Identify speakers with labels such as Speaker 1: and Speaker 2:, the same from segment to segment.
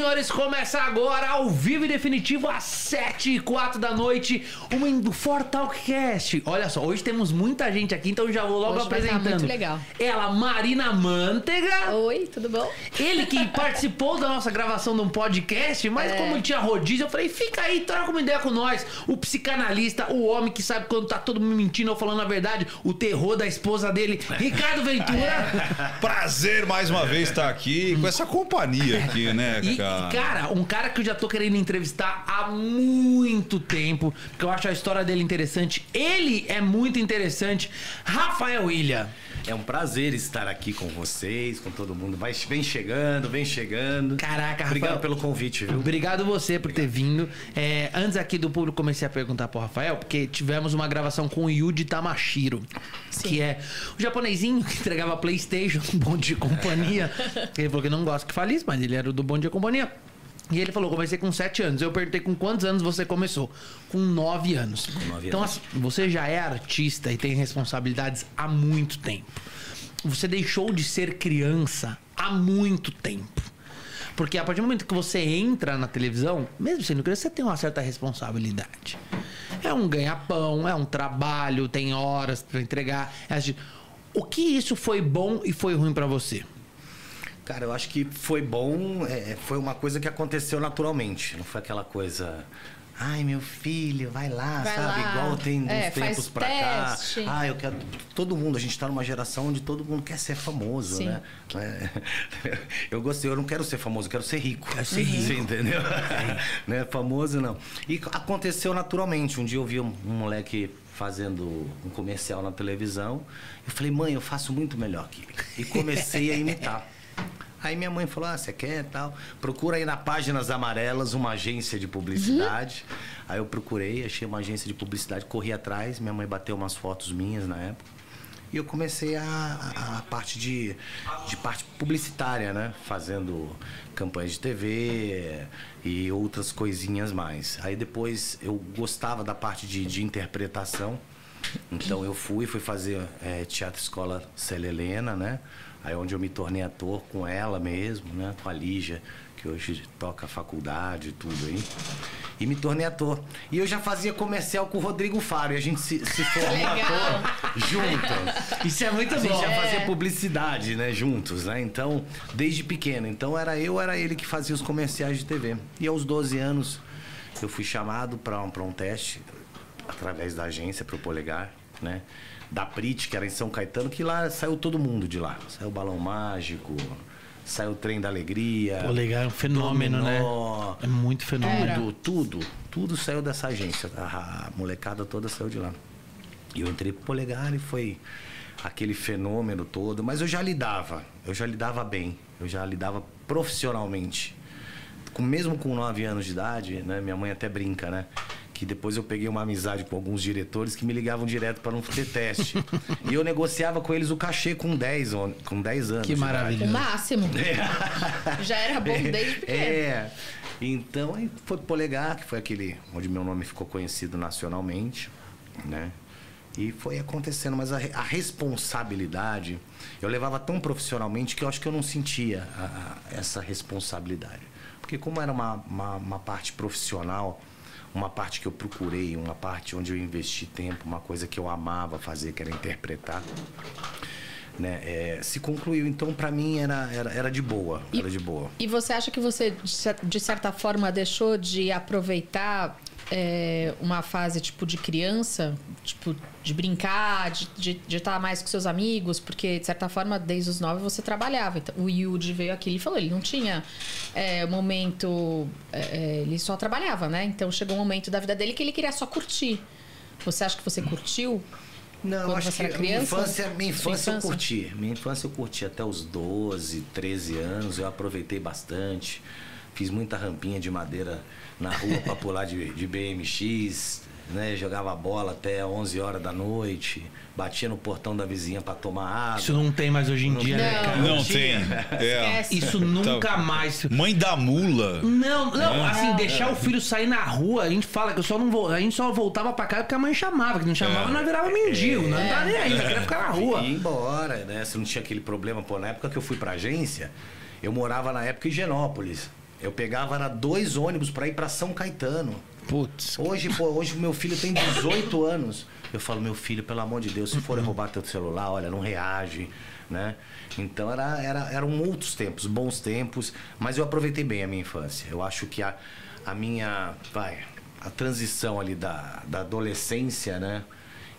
Speaker 1: senhores, começa agora, ao vivo e definitivo, às 7 e 4 da noite, o Fortalcast. Olha só, hoje temos muita gente aqui, então já vou logo
Speaker 2: Hoje vai estar
Speaker 1: apresentando.
Speaker 2: muito legal.
Speaker 1: Ela, Marina Manteiga.
Speaker 2: Oi, tudo bom?
Speaker 1: Ele que participou da nossa gravação de um podcast, mas
Speaker 2: É.
Speaker 1: como tinha rodízio, eu falei, fica aí, troca uma ideia com nós. O psicanalista, o homem que sabe quando tá todo mundo mentindo ou falando a verdade, o terror da esposa dele, Ricardo Ventura.
Speaker 3: Prazer mais uma vez estar aqui com essa companhia aqui, né,
Speaker 1: E,
Speaker 3: cara?
Speaker 1: cara, um cara que eu já tô querendo entrevistar há muito tempo, porque eu acho a história dele interessante. Ele é muito interessante. Rafael Ilha.
Speaker 4: É um prazer estar aqui com vocês, com todo mundo. Vai, vem chegando, vem chegando.
Speaker 1: Caraca,
Speaker 4: Obrigado
Speaker 1: Rafael.
Speaker 4: pelo convite, viu?
Speaker 1: Obrigado você por ter vindo. É, antes aqui do público, comecei a perguntar pro Rafael, porque tivemos uma gravação com o Yuji Tamashiro, que é o japonesinho que entregava Playstation, um bonde de companhia. ele falou que não gosta que fale isso, mas ele era o do bonde de companhia. E ele falou, comecei com 7 anos. Eu perguntei com quantos anos você começou? Com 9 anos.
Speaker 4: nove
Speaker 1: então,
Speaker 4: anos.
Speaker 1: assim, você já é artista e tem responsabilidades há muito tempo. Você deixou de ser criança há muito tempo. Porque a partir do momento que você entra na televisão, mesmo sendo criança, você tem uma certa responsabilidade. É um ganha-pão, é um trabalho, tem horas pra entregar. é assim, O que isso foi bom e foi ruim pra você?
Speaker 4: Cara, eu acho que foi bom, é, foi uma coisa que aconteceu naturalmente. Não foi aquela coisa. Ai, meu filho, vai lá,
Speaker 2: Vai
Speaker 4: sabe?
Speaker 2: lá.
Speaker 4: Igual tem uns
Speaker 2: É,
Speaker 4: tempos pra
Speaker 2: teste.
Speaker 4: cá. Ah, eu quero. Todo mundo, a gente tá numa geração onde todo mundo quer ser famoso,
Speaker 2: Sim.
Speaker 4: né? É. Eu gostei, eu não quero ser famoso, eu quero ser rico.
Speaker 1: Quero ser rico.
Speaker 4: Você entendeu? né? Famoso não. E aconteceu naturalmente. Um dia eu vi um, um moleque fazendo um comercial na televisão. Eu falei, mãe, eu faço muito melhor que ele. E comecei a imitar. Aí minha mãe falou: Ah, você quer tal? Procura aí na Páginas Amarelas uma agência de publicidade. Aí eu procurei, achei uma agência de publicidade, corri atrás. Minha mãe bateu umas fotos minhas na época. E eu comecei a, a- parte de, de parte publicitária, né? Fazendo campanhas de TV e outras coisinhas mais. Aí depois eu gostava da parte de, de interpretação. Então eu fui, fui fazer eh, teatro escola Célia Helena, né? Aí onde eu me tornei ator com ela mesmo, né? Com a Lígia, que hoje toca faculdade e tudo aí. E me tornei ator. E eu já fazia comercial com o Rodrigo Faro. E a gente se, se formou ator juntos.
Speaker 1: Isso é muito
Speaker 4: A gente
Speaker 1: bom.
Speaker 4: já
Speaker 2: É.
Speaker 4: fazia publicidade, né, juntos, né? Então, desde pequeno. Então, era eu, era ele que fazia os comerciais de TV. E aos 12 anos, eu fui chamado para um, pra um teste, através da agência, para o Polegar, né? Da Prit, que era em São Caetano, que lá saiu todo mundo de lá. Saiu o Balão Mágico, saiu o Trem da Alegria.
Speaker 1: Pô, legal, é um fenômeno,
Speaker 4: Dominó,
Speaker 1: né? É muito fenômeno.
Speaker 4: tudo, tudo, tudo saiu dessa agência. A, a molecada toda saiu de lá. E eu entrei pro Polegar e foi aquele fenômeno todo. Mas eu já lidava, eu já lidava bem, eu já lidava profissionalmente. Com, mesmo com 9 anos de idade, né? Minha mãe até brinca, né? Que depois eu peguei uma amizade com alguns diretores que me ligavam direto para não ter teste. e eu negociava com eles o cachê com 10, on- com 10 anos.
Speaker 1: Que maravilha.
Speaker 2: O máximo. Já era bom desde pequeno.
Speaker 4: É. Então aí foi pro Polegar, que foi aquele onde meu nome ficou conhecido nacionalmente, né? E foi acontecendo, mas a, a responsabilidade eu levava tão profissionalmente que eu acho que eu não sentia a- a- essa responsabilidade. Porque como era uma, uma, uma parte profissional, uma parte que eu procurei, uma parte onde eu investi tempo, uma coisa que eu amava fazer, que era interpretar, né? É, se concluiu. Então, para mim, era, era, era de boa.
Speaker 2: E-
Speaker 4: Era de boa.
Speaker 2: E você acha que você, de cer- de certa forma, deixou de aproveitar é, uma fase tipo de criança? Tipo, de brincar, de estar de, de estar mais com seus amigos? Porque, de certa forma, desde os nove você trabalhava. Então, o Yuji veio aqui e falou, ele não tinha é, momento... é, é, ele só trabalhava, né? Então, chegou um momento da vida dele que ele queria só curtir. Você acha que você curtiu?
Speaker 4: Não,
Speaker 2: Quando
Speaker 4: acho
Speaker 2: você
Speaker 4: que
Speaker 2: era
Speaker 4: minha infância, minha
Speaker 2: Sua
Speaker 4: infância eu
Speaker 2: infância?
Speaker 4: curti. Minha infância eu curti até os 12, 13 anos. Eu aproveitei bastante. Fiz muita rampinha de madeira na rua para pular de, de BMX. Né? Jogava bola até 11 horas da noite. Batia no portão da vizinha para tomar água.
Speaker 1: Isso não tem mais hoje em dia, né,
Speaker 2: Não.
Speaker 1: cara?
Speaker 3: Não
Speaker 4: tinha.
Speaker 3: tem. É.
Speaker 1: Isso nunca
Speaker 3: Tá.
Speaker 1: mais.
Speaker 3: Mãe da mula.
Speaker 1: Não, não, assim,
Speaker 2: Não.
Speaker 1: deixar o filho sair na rua, a gente fala que eu só não vou. A gente só voltava pra casa porque a mãe chamava, que não chamava,
Speaker 3: É.
Speaker 1: nós virava mendigo, não tá nem aí, queria ficar na rua.
Speaker 4: E ir embora, né? Se não tinha aquele problema, pô, na época que eu fui pra agência, eu morava na época em Higienópolis. Eu pegava era dois ônibus para ir para São Caetano.
Speaker 1: Putz.
Speaker 4: Hoje, pô, hoje meu filho tem 18 anos. Eu falo, meu filho, pelo amor de Deus, se forem roubar teu celular, olha, não reage, né? Então era, era, eram outros tempos, bons tempos, mas eu aproveitei bem a minha infância. Eu acho que a, a minha, vai, a transição ali da, da adolescência, né?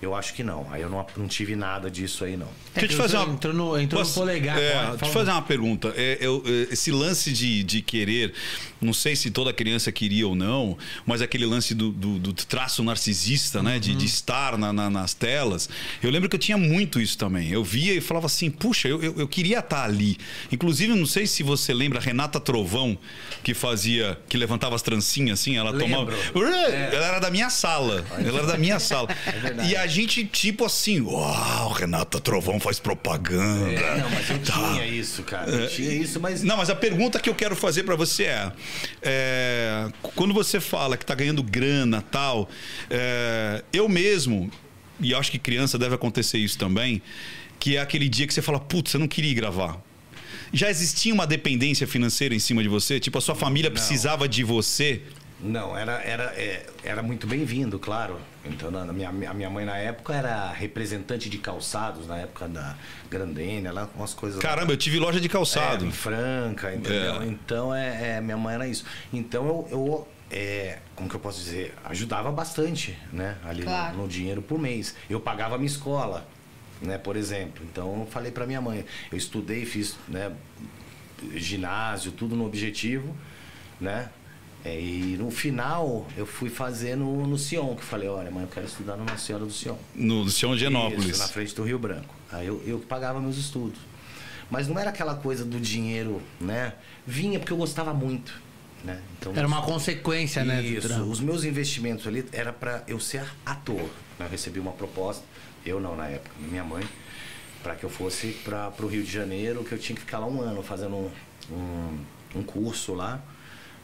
Speaker 4: Eu acho que não. Aí eu não, não tive nada disso aí, não.
Speaker 1: É,
Speaker 3: Deixa eu te fazer uma.
Speaker 1: Entrou no, entrou
Speaker 3: Posso-
Speaker 1: no polegar.
Speaker 3: É, deixa eu te fazer uma pergunta. É, eu- é, esse lance de, de querer, não sei se toda criança queria ou não, mas aquele lance do, do- do traço narcisista, né? De, de estar na- na- nas telas. Eu lembro que eu tinha muito isso também. Eu via e falava assim, puxa, eu, eu, eu queria estar ali. Inclusive, não sei se você lembra a Renata Trovão, que fazia, que levantava as trancinhas assim, ela tomava.
Speaker 4: Lembro.
Speaker 3: Ela era da minha sala. Ela era da minha sala.
Speaker 4: verdade.
Speaker 3: e a gente, tipo assim, uau, Renata Trovão faz propaganda.
Speaker 4: É, não, mas eu
Speaker 3: Tá.
Speaker 4: tinha isso, cara. Eu tinha isso, mas.
Speaker 3: Não, mas a pergunta que eu quero fazer pra você é, é, quando você fala que tá ganhando grana tal, é, eu mesmo e acho que criança deve acontecer isso também, que é aquele dia que você fala, putz, eu não queria ir gravar. Já existia uma dependência financeira em cima de você? Tipo, a sua família
Speaker 4: Não.
Speaker 3: precisava de você?
Speaker 4: Não, era, era, é, era muito bem-vindo, claro. Então, na minha, a minha mãe na época era representante de calçados, na época da Grandene, ela umas coisas.
Speaker 3: Caramba, eu tive loja de calçado.
Speaker 4: É, em Franca, entendeu?
Speaker 3: É.
Speaker 4: Então, é, é, minha mãe era isso. Então, eu, eu é, como que eu posso dizer? Ajudava bastante, né? Ali
Speaker 2: Claro.
Speaker 4: no, no dinheiro por mês. Eu pagava a minha escola, né? Por exemplo. Então, eu falei pra minha mãe. Eu estudei, fiz, né? Ginásio, tudo no objetivo, né? É, e no final, eu fui fazer no, no Sion, que eu falei, olha, mãe, eu quero estudar no Nossa Senhora do Sion.
Speaker 3: No Sion de Genópolis.
Speaker 4: Isso, na frente do Rio Branco. Aí eu, eu pagava meus estudos. Mas não era aquela coisa do dinheiro, né? Vinha porque eu gostava muito, né? Então,
Speaker 1: Era uma consequência, né?
Speaker 4: Isso. Os meus investimentos ali era para eu ser ator. né? Eu recebi uma proposta, eu não na época, minha mãe, para que eu fosse para o Rio de Janeiro, que eu tinha que ficar lá um ano fazendo um, um, um curso lá,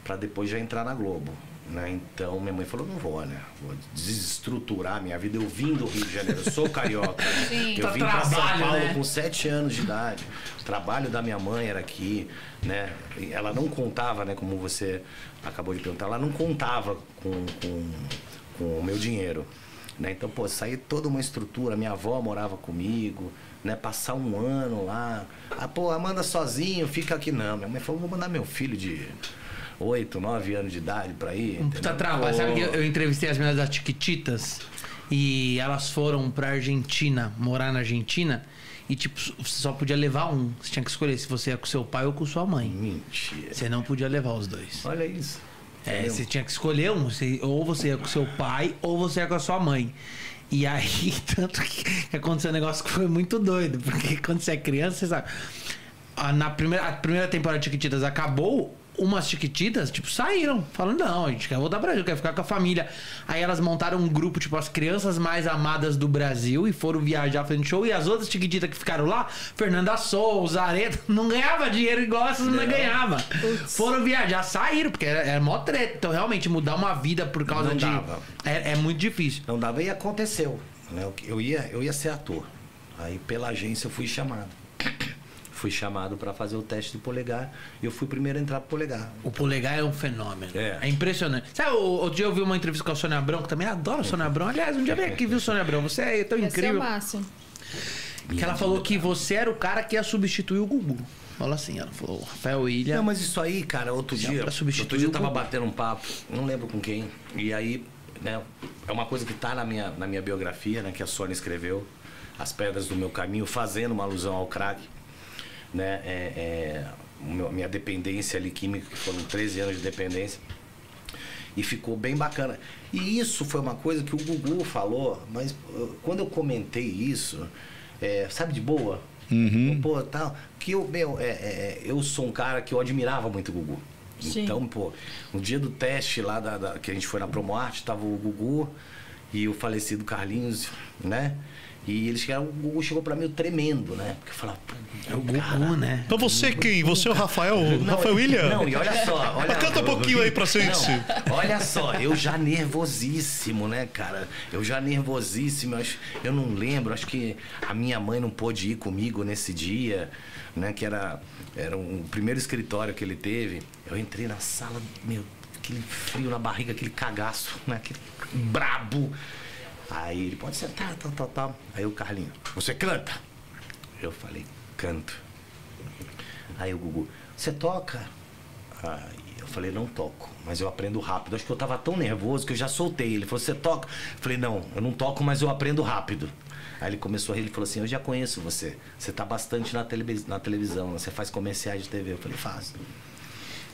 Speaker 4: para depois já entrar na Globo. Né? Então minha mãe falou, não vou, né? Vou desestruturar minha vida. Eu vim do Rio de Janeiro, eu sou carioca.
Speaker 2: Sim.
Speaker 4: Eu
Speaker 1: Tá
Speaker 4: vim para São Paulo
Speaker 1: né?
Speaker 4: com sete anos de idade. O trabalho da minha mãe era aqui, né? Ela não contava, né? Como você acabou de perguntar, ela não contava com, com, com o meu dinheiro. Né? Então, pô, saí toda uma estrutura. Minha avó morava comigo, né? Passar um ano lá. Ah, pô, Amanda sozinho, fica aqui não. Minha mãe falou, vou mandar meu filho de oito, nove anos de idade pra ir.
Speaker 1: Puta trabalho. Sabe que eu, eu entrevistei as meninas das Chiquititas e elas foram pra Argentina, morar na Argentina. E, tipo, você só podia levar um. Você tinha que escolher se você ia com seu pai ou com sua mãe.
Speaker 4: Mentira.
Speaker 1: Você não podia levar os dois.
Speaker 4: Olha isso.
Speaker 1: É,
Speaker 4: Entendeu?
Speaker 1: você tinha que escolher um. Você- ou você ia com seu pai ou você ia com a sua mãe. E aí, tanto que aconteceu um negócio que foi muito doido. Porque quando você é criança, você sabe. a- Na primeira, a primeira temporada de Chiquititas acabou, umas Chiquititas, tipo, saíram. Falando, não, a gente quer voltar pra Brasil, quer ficar com a família. Aí elas montaram um grupo, tipo, as crianças mais amadas do Brasil e foram viajar fazendo show. E as outras Chiquititas que ficaram lá, Fernanda Souza, Areta, não ganhava dinheiro igual essas meninas ganhavam. Foram viajar, saíram, porque era, era mó treta. Então, realmente, mudar uma vida por causa
Speaker 4: Não
Speaker 1: de.
Speaker 4: dava.
Speaker 1: É, é muito difícil.
Speaker 4: Não dava e aconteceu. Né? Eu- Eu, ia, eu ia ser ator. Aí pela agência eu fui chamado. Fui chamado para fazer o teste do polegar e eu fui primeiro a entrar pro polegar.
Speaker 1: O polegar é um fenômeno.
Speaker 4: É.
Speaker 1: É, impressionante. Sabe, o- outro dia eu vi uma entrevista com a Sônia Abrão, que também adoro a Sônia Abrão. Aliás, um dia vem aqui, viu, Sônia Abrão? Você é tão
Speaker 2: Esse é o
Speaker 1: incrível.
Speaker 2: máximo.
Speaker 1: que ela falou que você era o cara que ia substituir o Gugu. Fala assim, ela falou, Rafael Ilha.
Speaker 4: Não, mas isso aí, cara, outro dia.
Speaker 1: pra substituir
Speaker 4: outro dia eu
Speaker 1: o
Speaker 4: tava batendo um papo, não lembro com quem. E aí, né, é uma coisa que tá na minha, na minha biografia, né, que a Sônia escreveu, As Pedras do Meu Caminho, fazendo uma alusão ao crack. Né, é, é, minha dependência ali química, que foram 13 anos de dependência. E ficou bem bacana. E isso foi uma coisa que o Gugu falou, mas uh, quando eu comentei isso, é, sabe de boa? Pô, tal, que eu, meu, é, é, eu sou um cara que eu admirava muito o Gugu.
Speaker 2: Sim.
Speaker 4: Então, pô, no dia do teste lá da, da- que a gente foi na Promoarte, tava o Gugu e o falecido Carlinhos, né? E eles chegaram, o Gugu chegou pra mim tremendo, né? Porque eu falava,
Speaker 1: É o Gugu, né?
Speaker 3: Então você quem? Você é o Rafael?
Speaker 4: não,
Speaker 3: Rafael William?
Speaker 4: Não, e olha só. Olha,
Speaker 3: Canta um pouquinho aí pra gente.
Speaker 4: Não, olha só, eu já nervosíssimo, né, cara? Eu já nervosíssimo. Eu, acho- eu não lembro, acho que a minha mãe não pôde ir comigo nesse dia, né? Que era, era um- o primeiro escritório que ele teve. Eu entrei na sala, meu, aquele frio na barriga, aquele cagaço, né? Aquele brabo. Aí ele pode sentar, tal, tal, tal. Aí o Carlinho, você canta? Eu falei, canto. Aí o Gugu, você toca? Aí eu falei, não toco, mas eu aprendo rápido. Acho que eu tava tão nervoso que eu já soltei. Ele falou, você toca? Eu falei, não, eu não toco, mas eu aprendo rápido. Aí ele começou a rir, ele falou assim, eu já conheço você. Você tá bastante na, televis na televisão, você faz comerciais de TV. Eu falei, faço.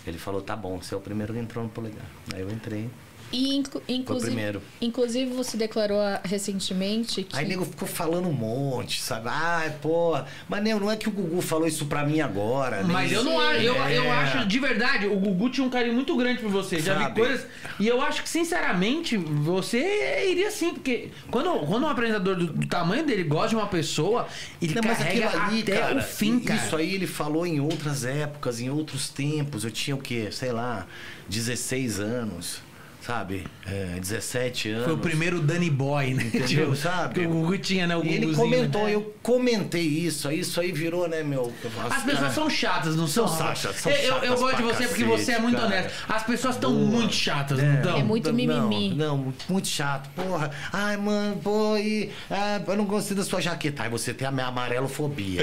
Speaker 4: Ele falou, tá bom, você é o primeiro que entrou no polegar. Aí eu entrei.
Speaker 2: E inclu- inclusive,
Speaker 4: primeiro.
Speaker 2: inclusive você declarou ah, recentemente que
Speaker 4: Aí nego ficou falando um monte, sabe? Ai, pô. Mas não, não é que o Gugu falou isso pra mim agora. nem
Speaker 1: Mas eu não acho, eu, eu
Speaker 4: É.
Speaker 1: acho de verdade, o Gugu tinha um carinho muito grande por você. Já vi
Speaker 4: Sabe?
Speaker 1: coisas. E eu acho que, sinceramente, você iria sim, porque quando, quando um apresentador do, do tamanho dele gosta de uma pessoa, ele
Speaker 4: Não,
Speaker 1: carrega
Speaker 4: aquilo ali,
Speaker 1: até
Speaker 4: cara,
Speaker 1: o fim, cara.
Speaker 4: Isso aí ele falou em outras épocas, em outros tempos. Eu tinha o quê? Sei lá, 16 anos, sabe? É, 17 anos.
Speaker 1: Foi o primeiro Danny Boy, né?
Speaker 4: Entendeu? Sabe?
Speaker 1: Que o Gugu tinha, né? O
Speaker 4: E ele comentou,
Speaker 1: né?
Speaker 4: eu comentei isso, aí isso aí virou, né, meu.
Speaker 1: As pessoas são chatas, não são?
Speaker 4: São chatas, são
Speaker 1: eu, eu- eu
Speaker 4: chatas
Speaker 1: gosto de você porque
Speaker 4: cacete,
Speaker 1: você é muito
Speaker 4: cara.
Speaker 1: honesto. As pessoas estão muito chatas, não estão?
Speaker 2: É muito mimimi.
Speaker 4: Não, não, muito chato. Porra, ai, mano, pô, e, ah, eu não gostei da sua jaqueta. Aí você tem a minha amarelofobia.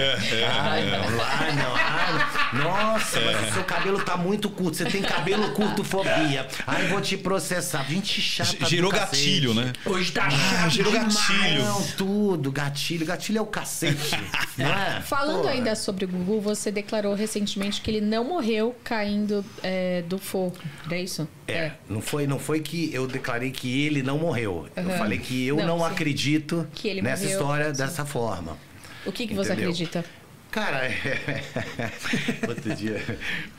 Speaker 4: Ai, não, ai, não, ai, não. Nossa, mas o seu cabelo tá muito curto. Você tem cabelo curto fobia. Ai, vou te processar. Gente chata. do
Speaker 3: Gerou gatilho, né?
Speaker 1: Hoje tá
Speaker 3: Ah,
Speaker 1: chato
Speaker 3: gerou
Speaker 1: demais.
Speaker 3: gatilho.
Speaker 4: Não, tudo, gatilho. Gatilho é o cacete. não é?
Speaker 2: Falando
Speaker 4: Porra.
Speaker 2: ainda sobre o Gugu, você declarou recentemente que ele não morreu caindo é, do fogo. É isso?
Speaker 4: É, não foi, não foi que eu declarei que ele não morreu. Eu
Speaker 2: Aham.
Speaker 4: falei que eu
Speaker 2: Não,
Speaker 4: não, acredito
Speaker 2: Que ele
Speaker 4: nessa
Speaker 2: morreu,
Speaker 4: história
Speaker 2: sim.
Speaker 4: dessa forma.
Speaker 2: O que, que você acredita?
Speaker 4: Cara, outro dia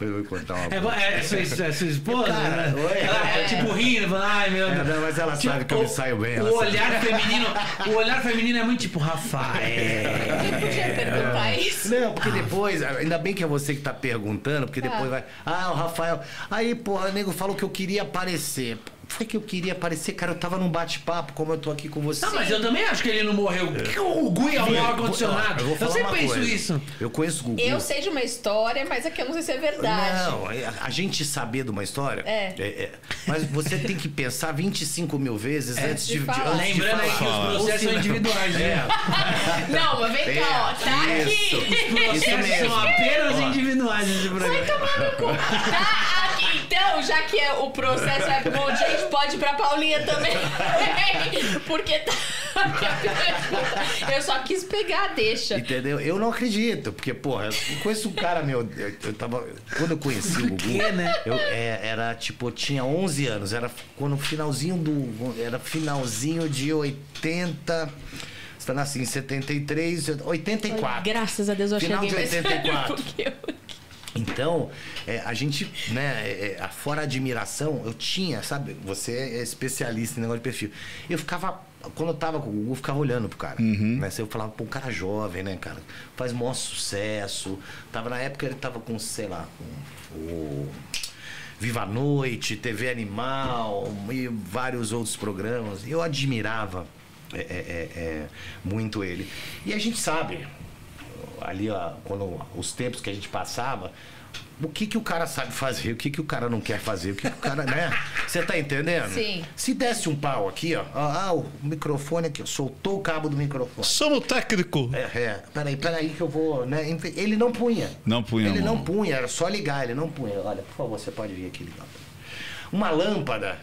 Speaker 4: eu vou contar uma
Speaker 1: É, é, é sua, é sua esposa?
Speaker 4: Cara,
Speaker 1: né?
Speaker 4: oi.
Speaker 1: Ela é tipo rindo, falando, ai meu
Speaker 4: É,
Speaker 1: Deus.
Speaker 4: não, mas ela
Speaker 1: Tipo,
Speaker 4: sabe que eu me saio bem. ela
Speaker 1: O
Speaker 4: sabe.
Speaker 1: olhar feminino, o olhar feminino é muito tipo, Rafael.
Speaker 2: Eu podia perguntar isso.
Speaker 4: Não, porque depois, ainda bem que é você que tá perguntando, porque depois vai. Ah, o Rafael. Aí, porra, o nego falou que eu queria aparecer. Foi que eu queria aparecer, cara. Eu tava num bate-papo, como eu tô aqui com você.
Speaker 1: Não, mas eu também acho que ele não morreu. Por que que o ia arrumar o ar-condicionado?
Speaker 4: Eu, vou
Speaker 1: Eu
Speaker 4: falar
Speaker 1: sempre penso
Speaker 4: coisa.
Speaker 1: isso.
Speaker 4: Eu conheço o Gugu.
Speaker 2: Eu sei de uma história, mas aqui eu não sei se é verdade.
Speaker 4: Não, é, a gente saber de uma história.
Speaker 2: É.
Speaker 4: mas você tem que pensar 25 mil vezes antes
Speaker 2: De
Speaker 4: de, de,
Speaker 2: falar.
Speaker 4: antes de
Speaker 1: Lembrando aí que
Speaker 4: falar.
Speaker 1: os processos são individuais, né?
Speaker 4: É.
Speaker 2: Não, mas vem cá, ó. Tá
Speaker 4: Isso.
Speaker 2: aqui.
Speaker 1: Os processos
Speaker 4: mesmo.
Speaker 1: são apenas individuais nesse programa.
Speaker 2: Tá aqui. Então, já que é o processo é bom, a gente pode ir pra Paulinha também. Porque tá. Eu só quis pegar, deixa.
Speaker 4: Entendeu? Eu não acredito, porque, porra, eu conheço um cara, meu. Eu, eu tava. Quando eu conheci o Gugu.
Speaker 1: quê, né?
Speaker 4: Eu, é, era tipo, eu tinha 11 anos. Era quando finalzinho do. Era finalzinho de 80. Você tá nascendo em 73, 84.
Speaker 2: Graças a Deus eu
Speaker 4: Final
Speaker 2: cheguei
Speaker 4: de
Speaker 2: mais
Speaker 4: 84.
Speaker 2: porque eu-
Speaker 4: Então, é, a gente, né, é, é, fora a admiração, eu tinha, sabe, você é especialista em negócio de perfil. Eu ficava, quando eu tava com o Gugu, eu ficava olhando pro cara. Né? Eu falava, pô, um cara jovem, né, cara? Faz maior sucesso. Tava na época, ele tava com, sei lá, com o. Viva a Noite, TV Animal e vários outros programas. Eu admirava é, é, é, muito ele. E a gente sabe, ali ó, quando os tempos que a gente passava, o que que o cara sabe fazer, o que que o cara não quer fazer, o que que o cara, né? Você tá entendendo?
Speaker 2: Sim.
Speaker 4: Se desse um pau aqui, ó, ó, ah, o microfone aqui, ó, soltou o cabo do microfone.
Speaker 3: Somos técnico.
Speaker 4: É, é, peraí, peraí que eu vou, né? Ele não punha.
Speaker 3: Não punha
Speaker 4: Ele
Speaker 3: mão.
Speaker 4: não punha, era só ligar, ele não punha. Olha, por favor, você pode vir aqui ligar. Uma lâmpada,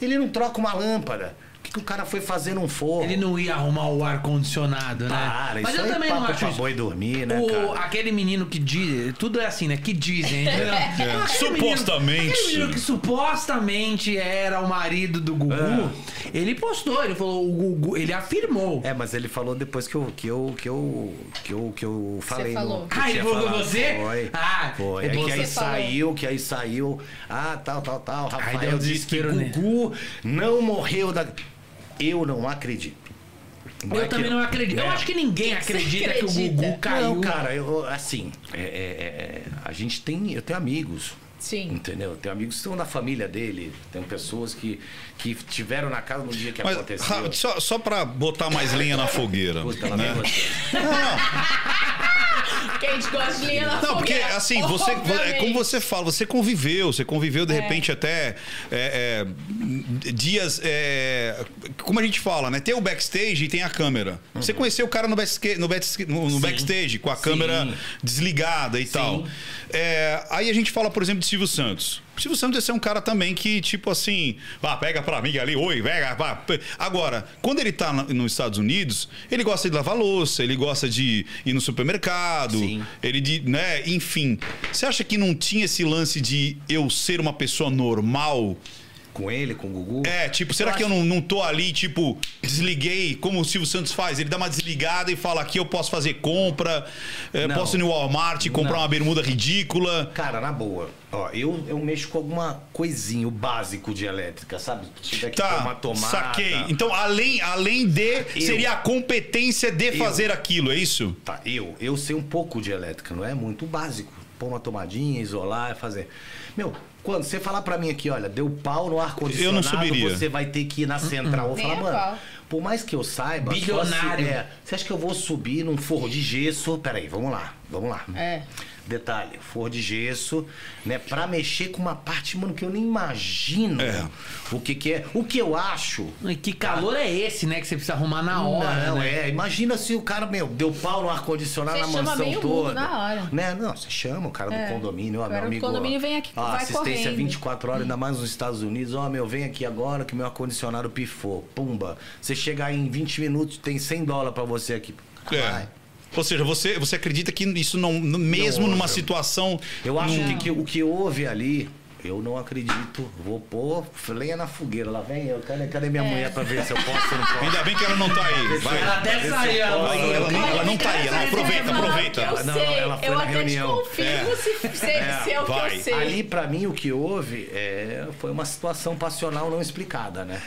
Speaker 4: ele não troca uma lâmpada. Que, o cara foi fazer num forro?
Speaker 1: Ele não ia arrumar o ar-condicionado, né?
Speaker 4: Para,
Speaker 1: Mas
Speaker 4: isso
Speaker 1: eu
Speaker 4: aí
Speaker 1: também
Speaker 4: é papo
Speaker 1: não acho
Speaker 4: pra boi dormir, né,
Speaker 1: O-
Speaker 4: cara?
Speaker 1: aquele menino que diz. Tudo é assim, né? Que dizem. entendeu? Aquele menino-
Speaker 3: Supostamente.
Speaker 1: aquele menino que supostamente era o marido do Gugu, ele postou, ele falou, o Gugu, ele afirmou.
Speaker 4: É, mas ele falou depois que eu que eu que eu que eu, que eu falei.
Speaker 2: falou.
Speaker 4: no-
Speaker 1: Ah, ele falou com você?
Speaker 4: Foi.
Speaker 1: Ah,
Speaker 4: foi.
Speaker 1: é você
Speaker 4: que aí
Speaker 2: falou.
Speaker 4: saiu, que aí saiu. Ah, tal, tal, tal. Rafael
Speaker 1: um
Speaker 4: disse que
Speaker 1: desespero nele.
Speaker 4: Gugu não morreu da. Eu não acredito. Vai
Speaker 1: Eu
Speaker 4: que-
Speaker 1: também não acredito. Eu
Speaker 4: É.
Speaker 1: acho que ninguém
Speaker 2: que você
Speaker 1: acredita, que o
Speaker 2: acredita?
Speaker 1: Gugu caiu.
Speaker 4: Não, cara, eu, assim, é, é, é, a gente tem. Eu tenho amigos.
Speaker 2: Sim.
Speaker 4: Entendeu? Eu tenho amigos que são da família dele. Tem pessoas que, que tiveram na casa no dia que
Speaker 3: Mas
Speaker 4: aconteceu.
Speaker 3: ra- só, só pra botar mais lenha na fogueira.
Speaker 4: Puta, ela
Speaker 3: né?
Speaker 4: nem gostou.
Speaker 2: Porque a gente gosta de linha na
Speaker 3: Não, porque assim, você, é como você fala, você conviveu, você conviveu de repente até é, é, dias. é, como a gente fala, né? Tem o backstage e tem a câmera. Você conheceu o cara no, backstage, no, backstage- no- no
Speaker 4: Sim.
Speaker 3: backstage, com a
Speaker 4: Sim.
Speaker 3: câmera desligada e tal. É, aí a gente fala, por exemplo, de Silvio Santos. O Silvio Santos esse é um cara também que, tipo assim, vá, pega pra mim ali, oi, pega, vá. Agora, quando ele tá nos Estados Unidos, ele gosta de lavar louça, ele gosta de ir no supermercado,
Speaker 4: Sim.
Speaker 3: ele de, né, enfim. Você acha que não tinha esse lance de eu ser uma pessoa normal?
Speaker 4: Com ele, com o Gugu.
Speaker 3: É, tipo, será
Speaker 4: Eu
Speaker 3: que eu
Speaker 4: acho-
Speaker 3: não, não tô ali, tipo, desliguei, como o Silvio Santos faz? Ele dá uma desligada e fala aqui eu posso fazer compra,
Speaker 4: Não.
Speaker 3: posso ir no Walmart e comprar
Speaker 4: Não.
Speaker 3: uma bermuda ridícula.
Speaker 4: Cara, na boa. Ó, eu, eu mexo com alguma coisinha, o básico de elétrica, sabe? Se tiver que pôr uma
Speaker 3: Tá,
Speaker 4: tomada.
Speaker 3: saquei. Então, além, além de,
Speaker 4: Eu.
Speaker 3: seria a competência de
Speaker 4: Eu.
Speaker 3: fazer aquilo, é isso?
Speaker 4: Tá, eu, eu sei um pouco de elétrica, não é muito básico. Pôr uma tomadinha, isolar, fazer. Meu, quando você falar pra mim aqui, olha, deu pau no
Speaker 3: Eu
Speaker 4: ar-condicionado, você vai ter que ir na central. Eu vou
Speaker 2: Nem
Speaker 4: falar, mano,
Speaker 2: pau.
Speaker 4: por mais que eu saiba.
Speaker 1: Bilionário.
Speaker 4: é, você acha que eu vou subir num forro de gesso? Peraí, vamos lá, vamos lá.
Speaker 2: É.
Speaker 4: Detalhe, forro de gesso, né? Pra mexer com uma parte, mano, que eu nem imagino
Speaker 3: É.
Speaker 4: o que que é. O que eu acho
Speaker 1: E Que calor é esse, né? Que você precisa arrumar na hora.
Speaker 4: não,
Speaker 1: né?
Speaker 4: é. Imagina se o cara, meu, deu pau no ar-condicionado na
Speaker 2: chama
Speaker 4: mansão
Speaker 2: meio
Speaker 4: toda.
Speaker 2: na hora.
Speaker 4: Né? Não, você chama o cara
Speaker 2: É.
Speaker 4: do condomínio, ó,
Speaker 2: O
Speaker 4: meu amigo.
Speaker 2: condomínio
Speaker 4: ó,
Speaker 2: vem aqui,
Speaker 4: ó, assistência
Speaker 2: correndo.
Speaker 4: 24 horas, ainda mais nos Estados Unidos. Ó, meu, vem aqui agora que meu ar-condicionado pifou. Pumba. Você chega aí em 20 minutos, tem 100 dólares pra você aqui.
Speaker 3: É.
Speaker 4: Vai.
Speaker 3: Ou seja, você, você acredita que isso não. Mesmo
Speaker 4: Não,
Speaker 3: numa
Speaker 4: eu-
Speaker 3: situação.
Speaker 4: Eu acho
Speaker 3: num-
Speaker 4: que, o que houve ali. Eu não acredito. Vou pôr lenha na fogueira. Lá vem eu. Cadê, cadê minha mulher pra ver se eu posso ou não posso?
Speaker 3: Ainda bem que ela não tá aí. Vai.
Speaker 1: Ela até saiu. ela
Speaker 3: Ela, ela não, ela não tá aí, ela aproveita, aproveita.
Speaker 2: Eu
Speaker 4: Não,
Speaker 2: sei,
Speaker 4: ela foi
Speaker 2: eu
Speaker 4: na
Speaker 2: até
Speaker 4: reunião.
Speaker 2: te confirmo
Speaker 3: É.
Speaker 2: se, se, se é o
Speaker 3: vai.
Speaker 2: que eu sei.
Speaker 4: Ali, pra mim, o que houve é, foi uma situação passional não explicada, né?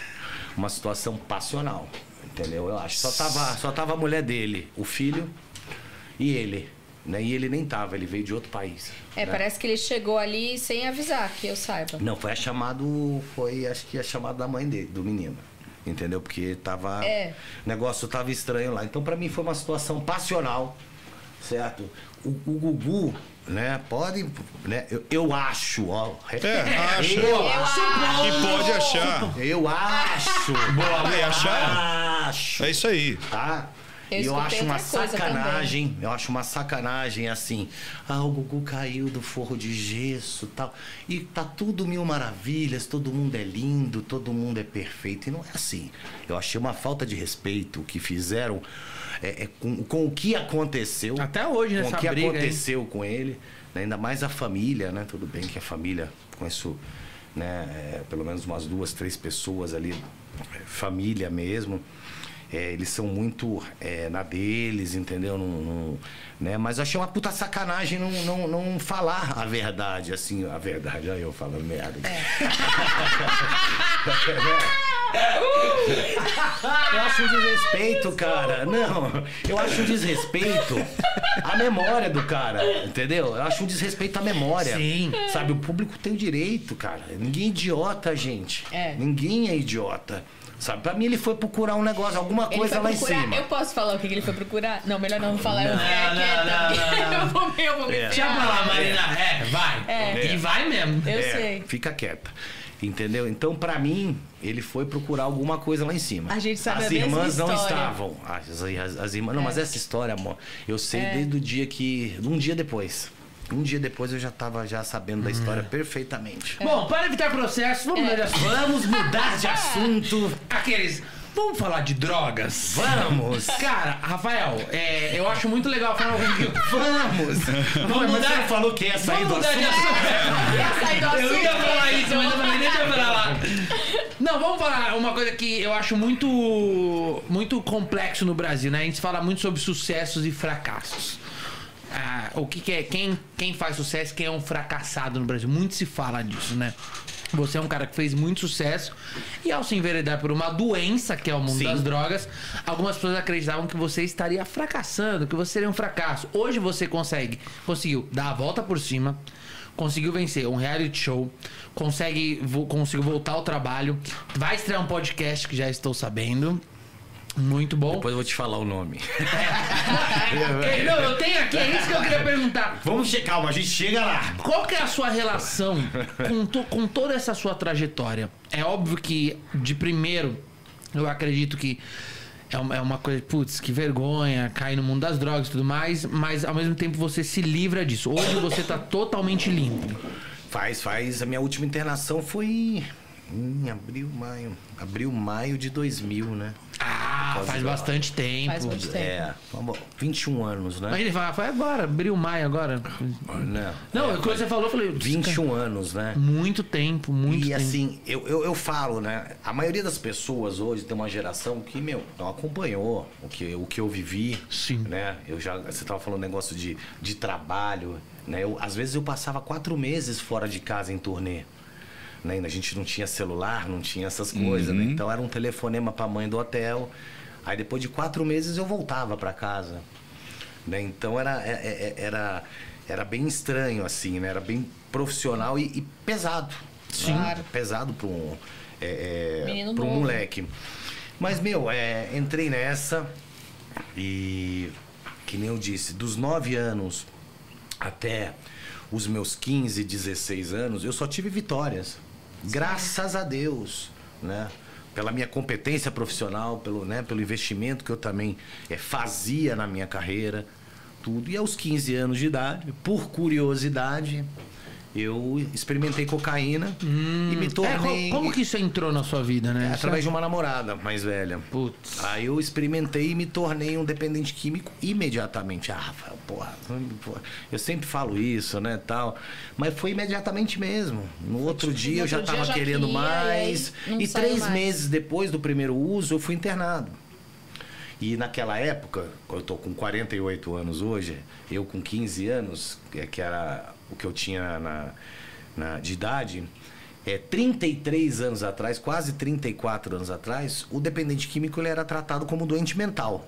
Speaker 4: Uma situação passional, entendeu? Eu acho. Só tava, só tava a mulher dele, o filho e ele. Né? E ele nem tava, ele veio de outro país.
Speaker 2: É,
Speaker 4: né?
Speaker 2: parece que ele chegou ali sem avisar, que eu saiba.
Speaker 4: Não, foi a chamado. Foi acho que a chamada da mãe dele, do menino. Entendeu? Porque tava.
Speaker 2: É.
Speaker 4: O negócio tava estranho lá. Então, pra mim, foi uma situação passional, certo? O, o Gugu, né? Pode. Né? Eu, eu acho, ó.
Speaker 3: É, acha.
Speaker 4: Eu acho.
Speaker 3: E pode achar.
Speaker 4: Eu acho.
Speaker 3: Boa, é achar?
Speaker 4: Acho.
Speaker 3: É isso aí.
Speaker 4: Tá?
Speaker 2: Eu
Speaker 4: eu acho uma sacanagem, eu acho uma sacanagem assim. Ah, o Gugu caiu do forro de gesso e tal. E tá tudo mil maravilhas, todo mundo é lindo, todo mundo é perfeito. E não é assim. Eu achei uma falta de respeito o que fizeram é, é, com, com o que aconteceu.
Speaker 1: Até hoje,
Speaker 4: com
Speaker 1: nessa
Speaker 4: o que
Speaker 1: briga
Speaker 4: aconteceu com ele. né? Ainda mais a família, né? Tudo bem que a família, conheço né, é, pelo menos umas duas, três pessoas ali, é, família mesmo. É, eles são muito é, na deles, entendeu? Não, não- né? Mas achei uma puta sacanagem não, não, não falar a verdade, assim, a verdade. Olha eu falando merda. Eu acho um desrespeito, cara. Não, eu acho um desrespeito à memória do cara, entendeu? Eu acho um desrespeito à memória.
Speaker 1: Sim.
Speaker 4: Sabe, o público tem o direito, cara. Ninguém é idiota, gente.
Speaker 2: É.
Speaker 4: Ninguém é idiota. Sabe, pra mim ele foi procurar um negócio, alguma
Speaker 2: Ele
Speaker 4: coisa lá em
Speaker 2: procurar.
Speaker 4: cima.
Speaker 2: Eu posso falar o que ele foi procurar? Não, melhor não falar. Eu vou
Speaker 1: Não,
Speaker 2: ficar
Speaker 1: não,
Speaker 2: quieta.
Speaker 1: não, não, não.
Speaker 2: Eu vou, eu vou me
Speaker 4: É.
Speaker 1: Deixa pra lá, Marina. É, vai.
Speaker 2: É.
Speaker 1: E vai mesmo.
Speaker 2: Eu
Speaker 4: É,
Speaker 2: sei.
Speaker 4: Fica quieta. Entendeu? Então, pra mim, ele foi procurar alguma coisa lá em cima.
Speaker 2: A gente sabe
Speaker 4: As
Speaker 2: a
Speaker 4: irmãs não estavam. As, as- as irmãs. Não,
Speaker 2: É.
Speaker 4: mas essa história, amor, eu sei desde o dia que. Um dia depois. Um dia depois eu já tava já sabendo da história perfeitamente.
Speaker 1: Bom, para evitar processos, vamos mudar de assunto.
Speaker 4: Vamos mudar de assunto.
Speaker 1: Aqueles. Vamos falar de drogas?
Speaker 4: Vamos!
Speaker 1: Cara, Rafael, é, eu acho muito legal forma como que.
Speaker 4: Vamos!
Speaker 1: Vamos
Speaker 4: mas
Speaker 1: mudar-
Speaker 4: você não falou que ia sair
Speaker 1: Vamos
Speaker 4: do
Speaker 1: mudar de
Speaker 4: assunto?
Speaker 2: do
Speaker 1: Eu ia falar isso, mas eu falei, deixa eu pra lá. Não, vamos falar uma coisa que eu acho muito, muito complexo no Brasil, né? A gente fala muito sobre sucessos e fracassos. Ah, o que, que é quem, quem faz sucesso, quem é um fracassado no Brasil. Muito se fala disso, né? Você é um cara que fez muito sucesso e ao se enveredar por uma doença, que é o mundo
Speaker 4: Sim.
Speaker 1: das drogas, algumas pessoas acreditavam que você estaria fracassando, que você seria um fracasso. Hoje você consegue, conseguiu dar a volta por cima, conseguiu vencer um reality show, consegue, vo, conseguiu voltar ao trabalho, vai estrear um podcast que já estou sabendo. Muito bom.
Speaker 4: Depois eu vou te falar o nome.
Speaker 1: É, Não, eu tenho aqui, é isso que eu queria perguntar.
Speaker 4: Vamos checar, calma, a gente chega lá.
Speaker 1: Qual que é a sua relação com, to- com toda essa sua trajetória? É óbvio que, de primeiro, eu acredito que é uma, é uma coisa, putz, que vergonha, cair no mundo das drogas e tudo mais, mas ao mesmo tempo você se livra disso. Hoje você tá totalmente limpo.
Speaker 4: Faz, faz. A minha última internação foi em abril, maio. Abril, maio de 2000, né?
Speaker 1: Ah, faz
Speaker 4: lá.
Speaker 1: bastante tempo.
Speaker 2: Faz muito tempo.
Speaker 4: É, vamos, 21 anos,
Speaker 1: Mas
Speaker 4: né?
Speaker 1: ele fala, foi agora, abril, maio agora.
Speaker 4: Não,
Speaker 1: Não, é, quando você falou, eu falei,
Speaker 4: 21 anos, né?
Speaker 1: muito tempo, muito
Speaker 4: e
Speaker 1: tempo.
Speaker 4: assim, eu, eu, eu falo, né? A maioria das pessoas hoje tem uma geração que, meu, não acompanhou o que, o que eu vivi.
Speaker 1: Sim.
Speaker 4: Né? Eu já, você tava falando negócio de, de trabalho, né? Eu, às vezes eu passava quatro meses fora de casa em turnê. Né? A gente não tinha celular, não tinha essas coisas, né? Então era um telefonema pra mãe do hotel. Aí depois de quatro meses eu voltava pra casa. Né? Então era, é- é- era, era bem estranho, assim, né? Era bem profissional e, e pesado.
Speaker 2: Sim.
Speaker 4: né?
Speaker 2: Claro.
Speaker 4: Pesado para um, é, é, pra um moleque. Mas, meu, é, entrei nessa e, que nem eu disse, dos 9 anos até os meus 15, 16 anos, eu só tive vitórias. Graças a Deus, né? Pela minha competência profissional, pelo, né, pelo investimento que eu também é, fazia na minha carreira, tudo. E aos 15 anos de idade, por curiosidade, eu experimentei cocaína e me
Speaker 1: É,
Speaker 4: tornei.
Speaker 1: co- como que isso entrou na sua vida, né?
Speaker 4: É, através de uma namorada mais velha.
Speaker 1: Putz.
Speaker 4: Aí eu experimentei e me tornei um dependente químico imediatamente. Ah, Rafael, porra, porra, eu sempre falo isso, né, tal. Mas foi imediatamente mesmo. No outro dia
Speaker 2: no
Speaker 4: eu já
Speaker 2: outro
Speaker 4: tava
Speaker 2: já
Speaker 4: querendo
Speaker 2: queria,
Speaker 4: mais.
Speaker 2: e
Speaker 4: E três
Speaker 2: mais.
Speaker 4: meses depois do primeiro uso, eu fui internado. E naquela época, eu tô com 48 anos hoje, eu com 15 anos, que era o que eu tinha na, na- de idade, é, 33 anos atrás, quase 34 anos atrás, o dependente químico ele era tratado como doente mental.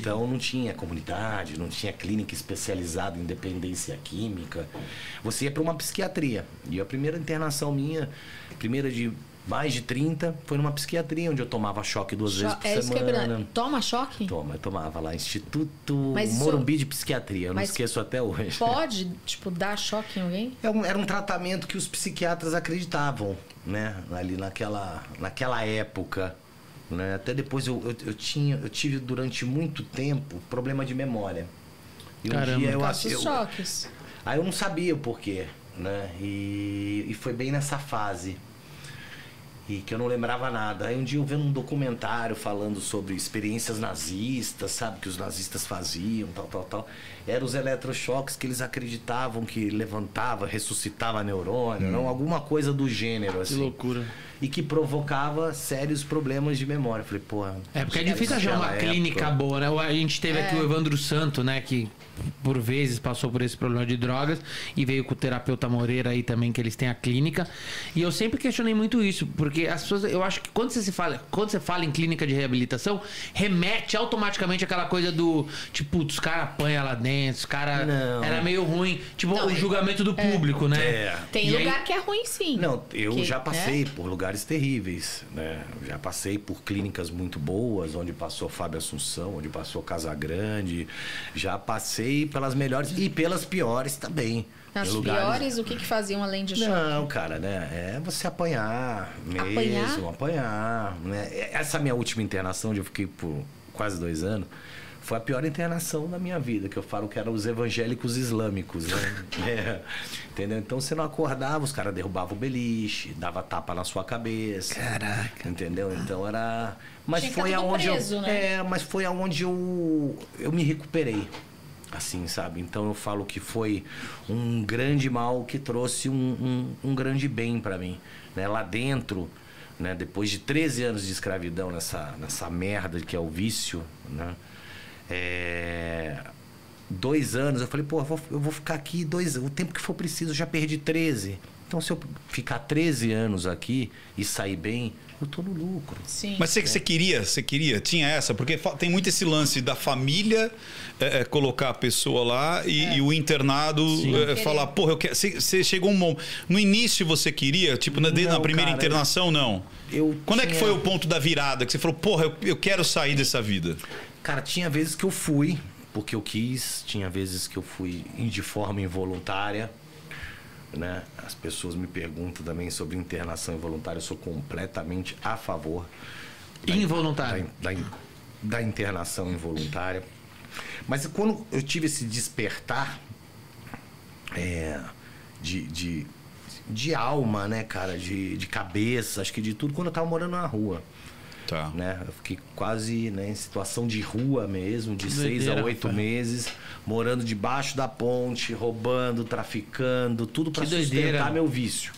Speaker 4: Então não tinha comunidade, não tinha clínica especializada em dependência química. Você ia para uma psiquiatria. E a primeira internação minha, primeira de mais de 30, foi numa psiquiatria, onde eu tomava choque duas
Speaker 2: Cho-
Speaker 4: vezes por
Speaker 2: é isso ia
Speaker 4: semana.
Speaker 2: Toma choque?
Speaker 4: Toma, eu tomava lá, Instituto
Speaker 2: Mas isso-
Speaker 4: Morumbi de Psiquiatria, eu não
Speaker 2: Mas
Speaker 4: esqueço até hoje.
Speaker 2: Pode, tipo, dar choque em alguém?
Speaker 4: É um- Era um tratamento que os psiquiatras acreditavam, né? Ali naquela, naquela época. Né? Até depois eu, eu, eu tinha, eu tive durante muito tempo problema de memória. E um
Speaker 1: Caramba.
Speaker 4: dia eu, eu,
Speaker 2: choques.
Speaker 4: Aí eu não sabia o porquê, né? E, e foi bem nessa fase. E que eu não lembrava nada. Aí um dia eu vendo um documentário falando sobre experiências nazistas, sabe? Que os nazistas faziam, tal, tal, tal. Eram os eletrochoques que eles acreditavam que levantava, ressuscitava neurônio, não? Alguma coisa do gênero,
Speaker 1: Que
Speaker 4: assim.
Speaker 1: loucura.
Speaker 4: E que provocava sérios problemas de memória. Eu falei, porra.
Speaker 1: É, porque é difícil achar uma
Speaker 4: naquela
Speaker 1: clínica
Speaker 4: época-
Speaker 1: boa, né? A gente teve aqui
Speaker 2: É.
Speaker 1: o Evandro Santo, né? Que por vezes passou por esse problema de drogas e veio com o terapeuta Moreira aí também, que eles têm a clínica. E eu sempre questionei muito isso, porque as pessoas, eu acho que quando você se fala, quando você fala em clínica de reabilitação, remete automaticamente aquela coisa do tipo, os caras apanham lá dentro, os caras
Speaker 4: Não.
Speaker 1: era meio ruim, tipo
Speaker 2: Não,
Speaker 1: o
Speaker 2: é-
Speaker 1: julgamento do público, né?
Speaker 4: É.
Speaker 2: Tem
Speaker 1: E aí-
Speaker 2: lugar que é ruim, sim.
Speaker 4: Não, eu
Speaker 2: Que,
Speaker 4: já
Speaker 2: né?
Speaker 4: passei por lugares terríveis, né? Eu já passei por clínicas muito boas, onde passou Fábio Assunção, onde passou Casagrande. Já passei pelas melhores e pelas piores também. Em lugares-
Speaker 2: piores, o que, que faziam além de choque?
Speaker 4: Não, cara, né? É você apanhar mesmo, apanhar. né? Essa minha última internação, onde eu fiquei por quase dois anos, foi a pior internação da minha vida, que eu falo que eram os evangélicos islâmicos, né? É, entendeu? Então você não acordava, os caras derrubavam o beliche, dava tapa na sua cabeça.
Speaker 1: Caraca.
Speaker 4: Entendeu? Então era. Mas
Speaker 2: Tinha
Speaker 4: foi aonde
Speaker 2: preso,
Speaker 4: eu.
Speaker 2: né?
Speaker 4: É, mas foi aonde eu, eu me recuperei. Assim, sabe? Então eu falo que foi um grande mal que trouxe um, um, um grande bem para mim. Né? Lá dentro, né? depois de 13 anos de escravidão nessa, nessa merda que é o vício, né? É, dois anos, eu falei, pô, eu vou, eu vou ficar aqui dois o tempo que for preciso, já perdi 13. Então, se eu ficar 13 anos aqui e sair bem, eu tô no lucro.
Speaker 2: Sim.
Speaker 3: Mas você, você queria, você queria, tinha essa, porque tem muito esse lance da família é, é, colocar a pessoa lá e, e o internado é, falar, porra, eu quero. Você, você chegou um momento. No início você queria, tipo, na, desde
Speaker 4: Não,
Speaker 3: na primeira
Speaker 4: cara,
Speaker 3: internação, não.
Speaker 4: Eu
Speaker 3: Quando é que
Speaker 4: tinha-
Speaker 3: foi o ponto da virada que você falou, porra, eu, eu quero sair dessa vida?
Speaker 4: Cara, tinha vezes que eu fui, porque eu quis, tinha vezes que eu fui de forma involuntária. Né? As pessoas me perguntam também sobre internação involuntária, eu sou completamente a favor da-
Speaker 1: Involuntário.
Speaker 4: Da, da, da internação involuntária. Mas quando eu tive esse despertar é, de, de, de alma, né, cara, de, de cabeça, acho que de tudo, quando eu tava morando na rua
Speaker 3: Tá.
Speaker 4: né? Eu fiquei quase né, em situação de rua mesmo, de seis
Speaker 1: Doideira,
Speaker 4: a oito
Speaker 1: rapaz.
Speaker 4: meses, morando debaixo da ponte, roubando, traficando, tudo para sustentar
Speaker 1: doideira.
Speaker 4: meu vício.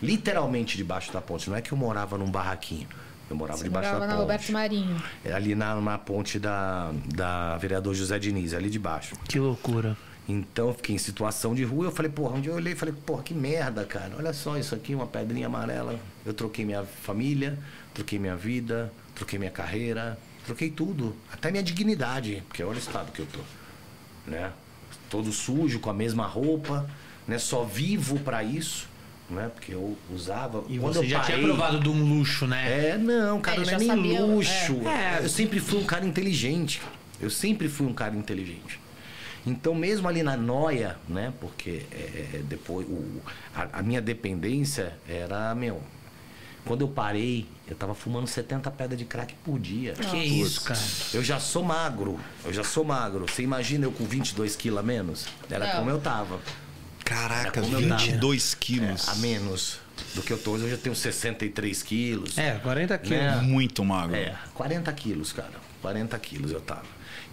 Speaker 4: Literalmente debaixo da ponte. Não é que eu morava num barraquinho. Eu morava
Speaker 2: Você
Speaker 4: debaixo
Speaker 2: morava
Speaker 4: da
Speaker 2: na
Speaker 4: ponte.
Speaker 2: Roberto Marinho.
Speaker 4: É ali na, na ponte da, da vereador José Diniz, ali debaixo.
Speaker 1: Que loucura.
Speaker 4: Então eu fiquei em situação de rua. Eu falei, porra, onde eu olhei, falei, porra, que merda, cara. Olha só isso aqui, uma pedrinha amarela. Eu troquei minha família, troquei minha vida, troquei minha carreira, troquei tudo, até minha dignidade, porque olha o estado que eu tô, né? Todo sujo, com a mesma roupa, né? Só vivo pra isso, né? Porque eu usava.
Speaker 1: E
Speaker 4: Quando
Speaker 1: você
Speaker 4: eu
Speaker 1: já tinha
Speaker 4: parei-
Speaker 1: provado de um luxo, né?
Speaker 4: é, não, cara,
Speaker 2: É,
Speaker 4: não é nem
Speaker 2: sabia,
Speaker 4: luxo.
Speaker 1: é. É.
Speaker 4: Eu sempre fui um cara inteligente. Eu sempre fui um cara inteligente. Então, mesmo ali na noia, né? Porque é, depois o, a, a minha dependência era, meu. Quando eu parei, eu tava fumando 70 pedras de crack por dia.
Speaker 1: Que isso, cara.
Speaker 4: Eu já sou magro. Eu já sou magro. Você imagina eu com 22 quilos a menos? Era
Speaker 2: Não.
Speaker 4: como eu tava.
Speaker 3: Caraca,
Speaker 4: Era como eu tava.
Speaker 3: 22
Speaker 4: É,
Speaker 3: quilos.
Speaker 4: a menos do que eu tô hoje. Eu já tenho 63 quilos.
Speaker 1: É, 40 quilos.
Speaker 4: Né?
Speaker 3: Muito magro.
Speaker 4: É, 40 quilos, cara. 40 quilos eu tava.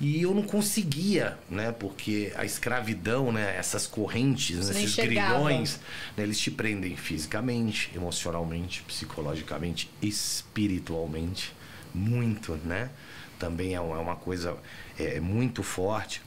Speaker 4: E eu não conseguia, né? Porque a escravidão, né? Essas correntes, né, esses grilhões, né, eles te prendem fisicamente, emocionalmente, psicologicamente, espiritualmente. Muito, né? Também é uma é uma coisa é, muito forte.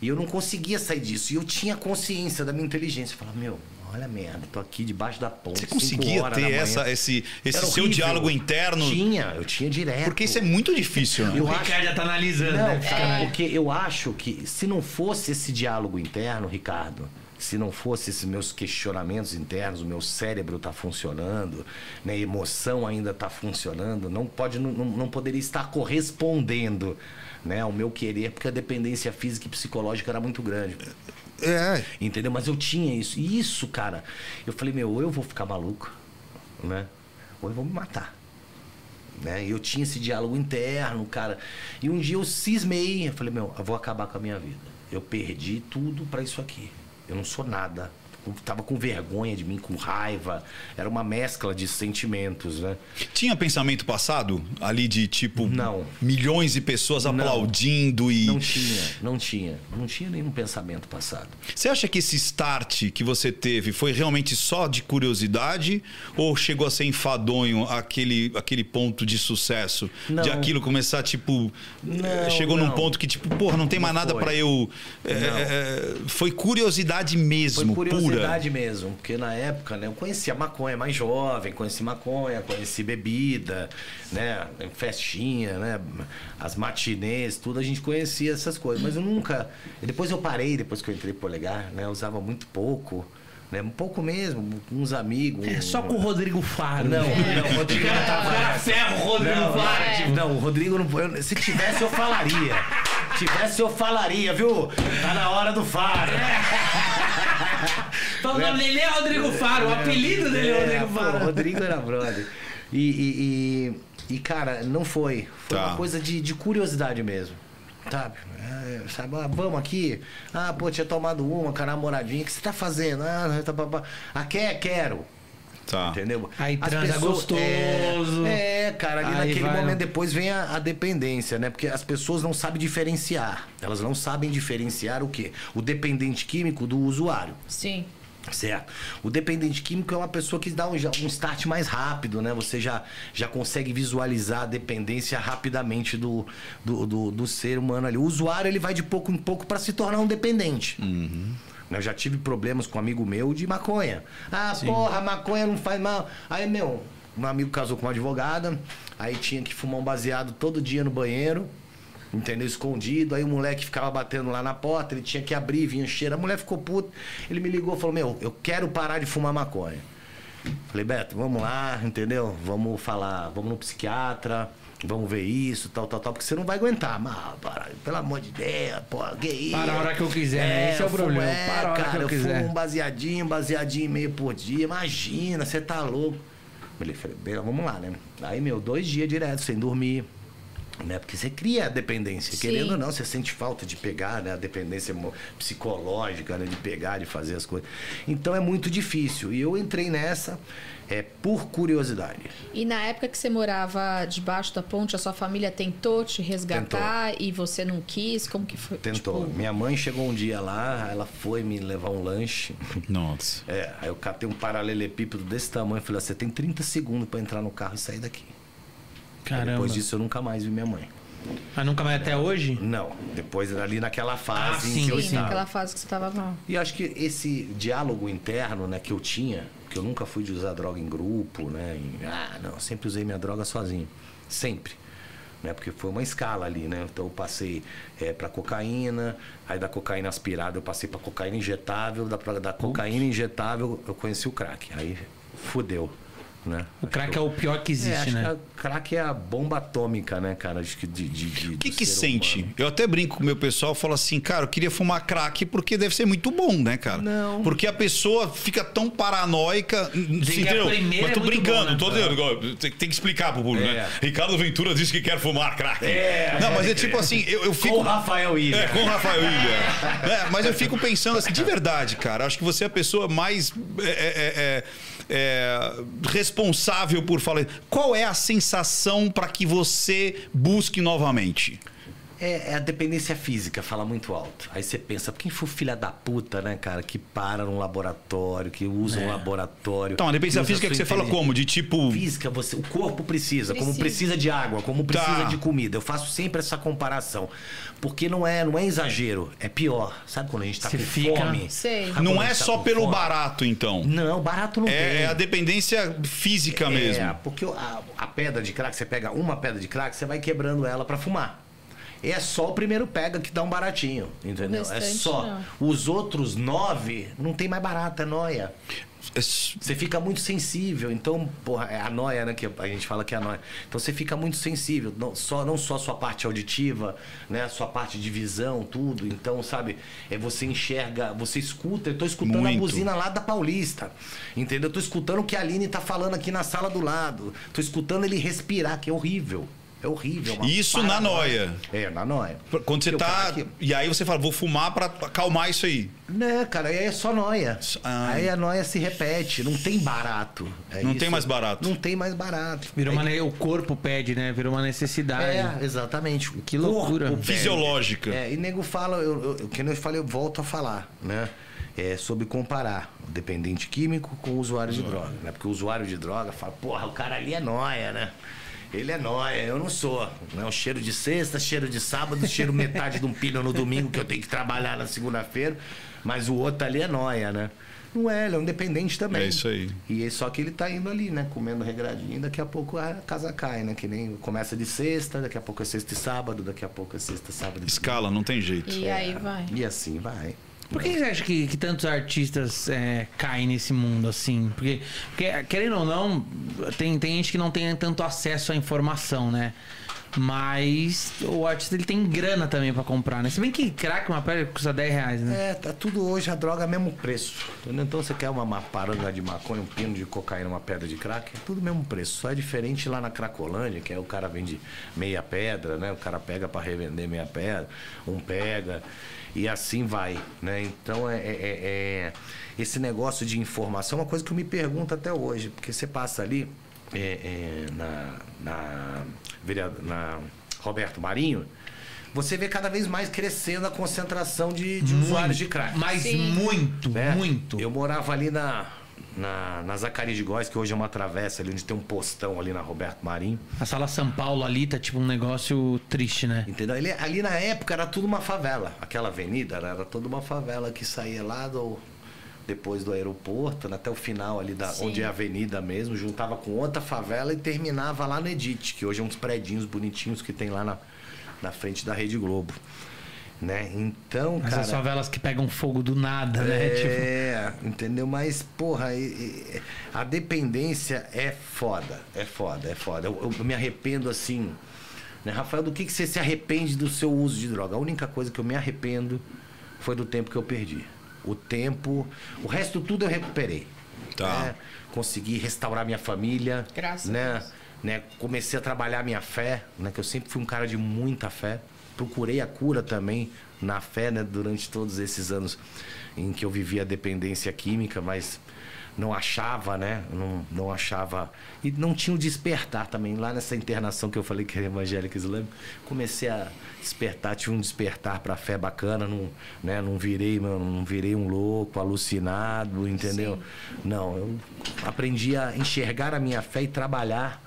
Speaker 4: E eu não conseguia sair disso. E eu tinha consciência da minha inteligência. Eu falava, meu, olha merda, tô aqui debaixo da ponte.
Speaker 3: Você
Speaker 4: cinco
Speaker 3: conseguia ter essa, esse, esse
Speaker 4: Era
Speaker 3: seu
Speaker 4: horrível.
Speaker 3: diálogo interno?
Speaker 4: Tinha, eu tinha direto.
Speaker 3: Porque isso é muito difícil, né?
Speaker 4: Eu
Speaker 1: O
Speaker 4: acho-
Speaker 1: Ricardo já tá analisando,
Speaker 4: Não,
Speaker 1: né?
Speaker 4: cara, porque eu acho que se não fosse esse diálogo interno, Ricardo, se não fosse esses meus questionamentos internos, o meu cérebro tá funcionando, né, a emoção ainda tá funcionando, não pode, não não poderia estar correspondendo, né, ao meu querer, porque a dependência física e psicológica era muito grande.
Speaker 3: É.
Speaker 4: Entendeu? Mas eu tinha isso. E isso, cara, eu falei, meu, ou eu vou ficar maluco, né? Ou eu vou me matar. Né? E eu tinha esse diálogo interno, cara. E um dia eu cismei, eu falei, meu, eu vou acabar com a minha vida. Eu perdi tudo pra isso aqui. Eu não sou nada. Tava com vergonha de mim, com raiva. Era uma mescla de sentimentos, né?
Speaker 3: Tinha pensamento passado ali de tipo
Speaker 4: Não.
Speaker 3: milhões de pessoas
Speaker 4: Não.
Speaker 3: aplaudindo e
Speaker 4: Não tinha, não tinha. Não tinha nenhum pensamento passado.
Speaker 3: Você acha que esse start que você teve foi realmente só de curiosidade ou chegou a ser enfadonho aquele, aquele ponto de sucesso?
Speaker 4: Não.
Speaker 3: De aquilo começar, tipo.
Speaker 4: Não,
Speaker 3: eh, chegou num
Speaker 4: não.
Speaker 3: ponto que, tipo, porra, não tem mais
Speaker 4: Não
Speaker 3: nada pra eu.
Speaker 4: Não.
Speaker 3: eh, foi curiosidade mesmo,
Speaker 4: Foi
Speaker 3: pura.
Speaker 4: Curiosidade mesmo, porque na época, né, eu conhecia maconha mais jovem, conheci maconha, conheci bebida, né, festinha, né, as matinês, tudo a gente conhecia essas coisas, mas eu nunca, depois eu parei, depois que eu entrei pro polegar, né, eu usava muito pouco, né, um pouco mesmo, com uns amigos.
Speaker 1: É só com o Rodrigo Faro.
Speaker 4: Não, não, o Rodrigo não tava
Speaker 1: Cara, ferro o Rodrigo
Speaker 4: não,
Speaker 1: Faro. tipo,
Speaker 4: não, o Rodrigo não. eu- se tivesse, eu falaria. Se tivesse, eu falaria, viu? Tá na hora do faro.
Speaker 1: Então, o nome dele é Rodrigo Faro, o apelido dele é Rodrigo
Speaker 4: pô,
Speaker 1: Faro.
Speaker 4: O Rodrigo era brother. E, e, e- e, cara, não foi. Foi
Speaker 3: Tá.
Speaker 4: uma coisa de, de curiosidade mesmo. Sabe? É, sabe? Ah, vamos aqui. Ah, pô, tinha tomado uma com a namoradinha. O que você tá fazendo? Ah, tá, pá, pá. ah quer? Quero.
Speaker 3: Tá.
Speaker 4: Entendeu?
Speaker 1: Aí
Speaker 4: As
Speaker 1: transa gostoso.
Speaker 4: É, é, cara, ali
Speaker 1: Aí
Speaker 4: naquele
Speaker 1: vai-
Speaker 4: momento depois vem a, a dependência, né? Porque as pessoas não sabem diferenciar. Elas não sabem diferenciar o quê? O dependente químico do usuário.
Speaker 2: Sim.
Speaker 4: Certo. O dependente químico é uma pessoa que dá um, um start mais rápido, né? Você já, já consegue visualizar a dependência rapidamente do, do, do, do ser humano ali. O usuário ele vai de pouco em pouco para se tornar um dependente. Né, Eu já tive problemas com um amigo meu de maconha. Ah, porra, maconha não faz mal. Aí, meu, um amigo casou com uma advogada, aí tinha que fumar um baseado todo dia no banheiro. Entendeu? Escondido. Aí o moleque ficava batendo lá na porta, ele tinha que abrir, vinha cheiro. A mulher ficou puta. Ele me ligou e falou: Meu, eu quero parar de fumar maconha. Falei, Beto, vamos lá, entendeu? Vamos falar, vamos no psiquiatra, vamos ver isso, tal, tal, tal, porque você não vai aguentar. Mas, para, pelo amor de Deus, pô, que isso?
Speaker 1: Para a hora que eu quiser, né? Esse é o
Speaker 4: eu fumo-
Speaker 1: problema,
Speaker 4: é,
Speaker 1: para a hora que
Speaker 4: cara,
Speaker 1: eu
Speaker 4: eu
Speaker 1: quiser.
Speaker 4: fumo um baseadinho, baseadinho e meio por dia. Imagina, você tá louco. Falei, falei, "Bem, vamos lá, né? Aí, meu, dois dias direto, sem dormir. Né? Porque você cria a dependência,
Speaker 2: Sim.
Speaker 4: querendo ou não, você sente falta de pegar, né? A dependência psicológica, né? De pegar, de fazer as coisas. Então é muito difícil. E eu entrei nessa é, por curiosidade.
Speaker 2: E na época que você morava debaixo da ponte, a sua família tentou te resgatar e você não quis? Como que foi?
Speaker 4: Tentou.
Speaker 2: Tipo,
Speaker 4: Minha mãe chegou um dia lá, ela foi me levar um lanche.
Speaker 3: Nossa.
Speaker 4: É, aí eu catei um paralelepípedo desse tamanho e falei, "Ó, você tem 30 segundos pra entrar no carro e sair daqui. Aí
Speaker 1: Caramba.
Speaker 4: Depois disso eu nunca mais vi minha mãe.
Speaker 1: Mas nunca mais até hoje?
Speaker 4: Não, depois ali naquela fase
Speaker 1: Ah,
Speaker 4: em
Speaker 1: sim,
Speaker 4: que eu
Speaker 2: sim,
Speaker 4: estava.
Speaker 2: naquela fase que você estava mal.
Speaker 4: E acho que esse diálogo interno, né, que eu tinha, que eu nunca fui de usar droga em grupo, né? em- ah, não, sempre usei minha droga sozinho. Sempre. Né, porque foi uma escala ali, né? Então eu passei é, para cocaína, aí da cocaína aspirada eu passei para cocaína injetável, da, da cocaína injetável eu conheci o crack. Aí fudeu, né?
Speaker 1: O crack é o pior que
Speaker 4: É,
Speaker 1: existe,
Speaker 4: acho
Speaker 1: né?
Speaker 4: que a crack é a bomba atômica, né, cara? Acho que de, de, de-
Speaker 3: O que que sente?
Speaker 4: humano.
Speaker 3: Eu até brinco com o meu pessoal, falo assim, cara, eu queria fumar crack porque deve ser muito bom, né, cara?
Speaker 4: Não.
Speaker 3: Porque a pessoa fica tão paranoica,
Speaker 1: a
Speaker 3: entendeu? Mas tô
Speaker 1: é muito
Speaker 3: brincando,
Speaker 1: bom, né?
Speaker 3: tô dizendo, tem, tem que explicar pro público,
Speaker 4: É.
Speaker 3: né? Ricardo Ventura disse que quer fumar crack.
Speaker 4: É,
Speaker 3: Não, mas é
Speaker 4: é.
Speaker 3: tipo assim, eu, eu fico...
Speaker 4: Com o Rafael Ilha.
Speaker 3: É, com o Rafael Ilha. É, mas eu fico pensando assim, de verdade, cara, acho que você é a pessoa mais é, é, responsável por falar. Qual é a sensação para que você busque novamente?
Speaker 4: É, é a dependência física, fala muito alto. Aí você pensa, quem foi filha da puta, né, cara, que para num laboratório, que usa um laboratório.
Speaker 3: Então, a dependência física
Speaker 4: sua
Speaker 3: que você fala como? De tipo.
Speaker 4: Física, você, o corpo precisa, como
Speaker 2: Precisa.
Speaker 4: precisa de água, como precisa
Speaker 3: Tá.
Speaker 4: de comida. Eu faço sempre essa comparação. Porque não é, não é exagero, é pior. Sabe quando a gente tá
Speaker 1: Você
Speaker 4: com
Speaker 1: fica-
Speaker 4: fome?
Speaker 2: Sei.
Speaker 4: Sabe
Speaker 3: Não é
Speaker 4: tá
Speaker 3: só pelo
Speaker 4: fome?
Speaker 3: barato, então.
Speaker 4: Não, barato não tem.
Speaker 3: É, é a dependência física
Speaker 4: É,
Speaker 3: mesmo.
Speaker 4: porque a, a pedra de crack, você pega uma pedra de crack, você vai quebrando ela pra fumar. É só o primeiro pega que dá um baratinho, entendeu? É
Speaker 2: restante,
Speaker 4: só.
Speaker 2: não.
Speaker 4: Os outros nove não tem mais barato, é noia.
Speaker 3: É
Speaker 4: Você fica muito sensível. Então, porra, é a noia, né? Que a gente fala que é a noia. Então você fica muito sensível. Não só, não só a sua parte auditiva, né? A sua parte de visão, tudo. Então, sabe, é você enxerga, você escuta. Eu tô escutando
Speaker 3: Muito.
Speaker 4: a buzina lá da Paulista. Entendeu? Eu tô escutando o que a Aline tá falando aqui na sala do lado. Tô escutando ele respirar, que é horrível. É horrível. é uma
Speaker 3: Isso na
Speaker 4: paranoia.
Speaker 3: noia.
Speaker 4: É, na noia.
Speaker 3: Quando você
Speaker 4: Porque
Speaker 3: tá. E aí você fala, vou fumar pra acalmar isso aí.
Speaker 4: Né, cara, aí é só noia.
Speaker 3: Ah.
Speaker 4: Aí a noia se repete, não tem barato. É
Speaker 3: Não
Speaker 4: isso.
Speaker 3: tem mais barato.
Speaker 4: Não tem mais barato.
Speaker 1: Virou
Speaker 4: Aí-
Speaker 1: uma, o corpo pede, né? Virou uma necessidade.
Speaker 4: É, exatamente.
Speaker 1: Que loucura.
Speaker 4: corpo pede.
Speaker 3: Fisiológica.
Speaker 4: É, e nego fala, eu, eu, que nem eu falei, eu volto a falar, né? É sobre comparar o dependente químico com o usuário de droga, né? Porque o usuário de droga fala, porra, o cara ali é nóia, né? Ele é nóia, eu não sou. Né? O cheiro de sexta, cheiro de sábado, cheiro metade de um pilho no domingo que eu tenho que trabalhar na segunda-feira. Mas o outro ali é nóia, né? Não é, ele é um dependente também.
Speaker 3: É isso aí.
Speaker 4: E é só que ele tá indo ali, né? Comendo regradinho, daqui a pouco a casa cai, né? Que nem começa de sexta, daqui a pouco é sexta e sábado, daqui a pouco é sexta, sábado e
Speaker 3: Escala, não tem jeito.
Speaker 2: E aí vai.
Speaker 4: E assim vai.
Speaker 1: Por que você acha que, que tantos artistas é, caem nesse mundo assim? Porque, porque, querendo ou não, tem, tem gente que não tem tanto acesso à informação, né? Mas o artista ele tem grana também pra comprar, né? Se bem que crack uma pedra custa 10 reais, né?
Speaker 4: É, tá tudo hoje a droga mesmo preço. Entendeu? Então você quer uma, uma paranga de maconha, um pino de cocaína, uma pedra de crack, é tudo mesmo preço. Só é diferente lá na Cracolândia, que é o cara vende meia pedra, né? O cara pega pra revender meia pedra, um pega. E assim vai, né? Então é, é- é- é- esse negócio de informação é uma coisa que eu me pergunto até hoje, porque você passa ali é, é, na, na, na Roberto Marinho, você vê cada vez mais crescendo a concentração de, de usuários de crack.
Speaker 1: Mas
Speaker 2: Sim.
Speaker 1: muito,
Speaker 4: né?
Speaker 1: muito.
Speaker 4: Eu morava ali na, na, na Zacarias de Góes, que hoje é uma travessa ali, onde tem um postão ali na Roberto Marinho.
Speaker 1: A sala São Paulo ali tá tipo um negócio triste, né?
Speaker 4: Entendeu? Ali, ali na época era tudo uma favela. Aquela avenida era, era toda uma favela que saía lá do. Depois do aeroporto, né, até o final ali da
Speaker 2: Sim.
Speaker 4: onde é a avenida mesmo, juntava com outra favela e terminava lá no Edite, que hoje é uns predinhos bonitinhos que tem lá na, na frente da Rede Globo. Né? Então,
Speaker 1: Essas
Speaker 4: cara.
Speaker 1: favelas que pegam fogo do nada, né? Tipo,
Speaker 4: É, entendeu? Mas, porra, e- e- a dependência é foda. É foda, é foda. Eu, eu me arrependo assim. Né, Rafael, do que, que você se arrepende do seu uso de droga? A única coisa que eu me arrependo foi do tempo que eu perdi. O tempo. O resto tudo eu recuperei.
Speaker 3: Tá.
Speaker 4: né? Consegui restaurar minha família.
Speaker 2: Graças a
Speaker 4: né?
Speaker 2: Deus.
Speaker 4: né? Comecei a trabalhar minha fé, né? Que eu sempre fui um cara de muita fé. Procurei a cura também na fé, né? Durante todos esses anos em que eu vivia a dependência química, mas não achava, né? Não, não achava. E não tinha o despertar também. Lá nessa internação que eu falei que era evangélica islâmica, comecei a despertar, tive um despertar para a fé bacana, não, né? não virei, mano, não virei um louco, alucinado, entendeu? Não, eu aprendi a enxergar a minha fé e trabalhar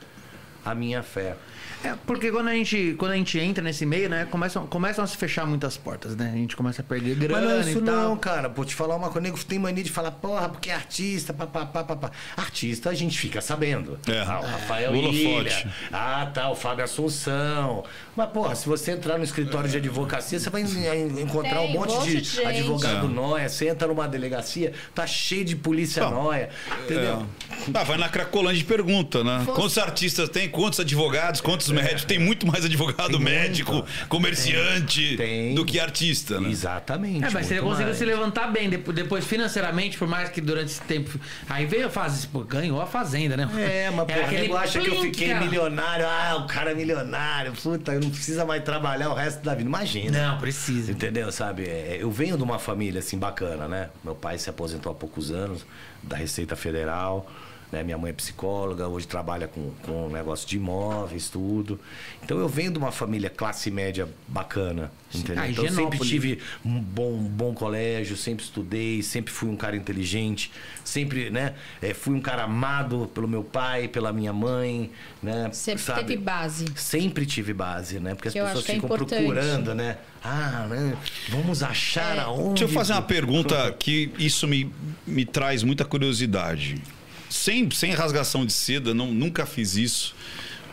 Speaker 4: a minha fé.
Speaker 1: É, porque quando a gente, quando a gente entra nesse meio, né, começam, começam a se fechar muitas portas, né? A gente começa a perder
Speaker 4: Mas
Speaker 1: grana
Speaker 4: não é isso
Speaker 1: e tal.
Speaker 4: não, cara. Vou te falar uma coisa. Nego tem mania de falar, porra, porque é artista, papapá, papá. Artista a gente fica sabendo.
Speaker 3: É.
Speaker 4: Ah, o Rafael
Speaker 3: Holofote.
Speaker 4: Ilha. Ah, tá, o Fábio Assunção. Mas, porra, se você entrar no escritório de advocacia, você vai en- encontrar
Speaker 2: Tem
Speaker 4: um monte,
Speaker 2: monte
Speaker 4: de,
Speaker 2: de
Speaker 4: advogado
Speaker 3: É.
Speaker 4: nóia. Você entra numa delegacia, tá cheio de polícia
Speaker 3: Bom,
Speaker 4: nóia. Entendeu?
Speaker 3: Ah, vai na Cracolândia e pergunta, né?
Speaker 2: Fosse-
Speaker 3: Quantos artistas tem? Quantos advogados? Quantos médicos? Tem muito mais advogado
Speaker 4: Tem
Speaker 3: médico,
Speaker 4: muito.
Speaker 3: comerciante
Speaker 4: Tem.
Speaker 3: do que artista, né?
Speaker 4: Exatamente.
Speaker 1: É, mas você conseguiu se levantar bem depo- depois financeiramente, por mais que durante esse tempo. Aí veio a fase, pô, ganhou a fazenda, né?
Speaker 4: É, mas porra,
Speaker 1: aquele
Speaker 4: nego acha que eu fiquei
Speaker 1: cara.
Speaker 4: milionário. Ah, o cara é milionário. Puta, eu não precisa mais trabalhar o resto da vida. Imagina.
Speaker 1: Não, precisa.
Speaker 4: Entendeu, sabe? É, Eu venho de uma família assim bacana, né? Meu pai se aposentou há poucos anos da Receita Federal. Né? Minha mãe é psicóloga, hoje trabalha com, com negócio de imóveis, tudo. Então eu venho de uma família classe média bacana, entendeu?
Speaker 1: Ah,
Speaker 4: então eu sempre tive um bom, um bom colégio, sempre estudei, sempre fui um cara inteligente, sempre, né? eh, fui um cara amado pelo meu pai, pela minha mãe, né?
Speaker 2: Sempre
Speaker 4: sabe?
Speaker 2: teve base.
Speaker 4: Sempre tive base, né? Porque as
Speaker 2: eu
Speaker 4: pessoas
Speaker 2: é
Speaker 4: ficam
Speaker 2: importante.
Speaker 4: procurando, né? Ah, né? Vamos achar
Speaker 2: É.
Speaker 4: aonde.
Speaker 3: Deixa eu fazer uma pergunta que isso me, me traz muita curiosidade. Sem, sem rasgação de seda, não, nunca fiz isso,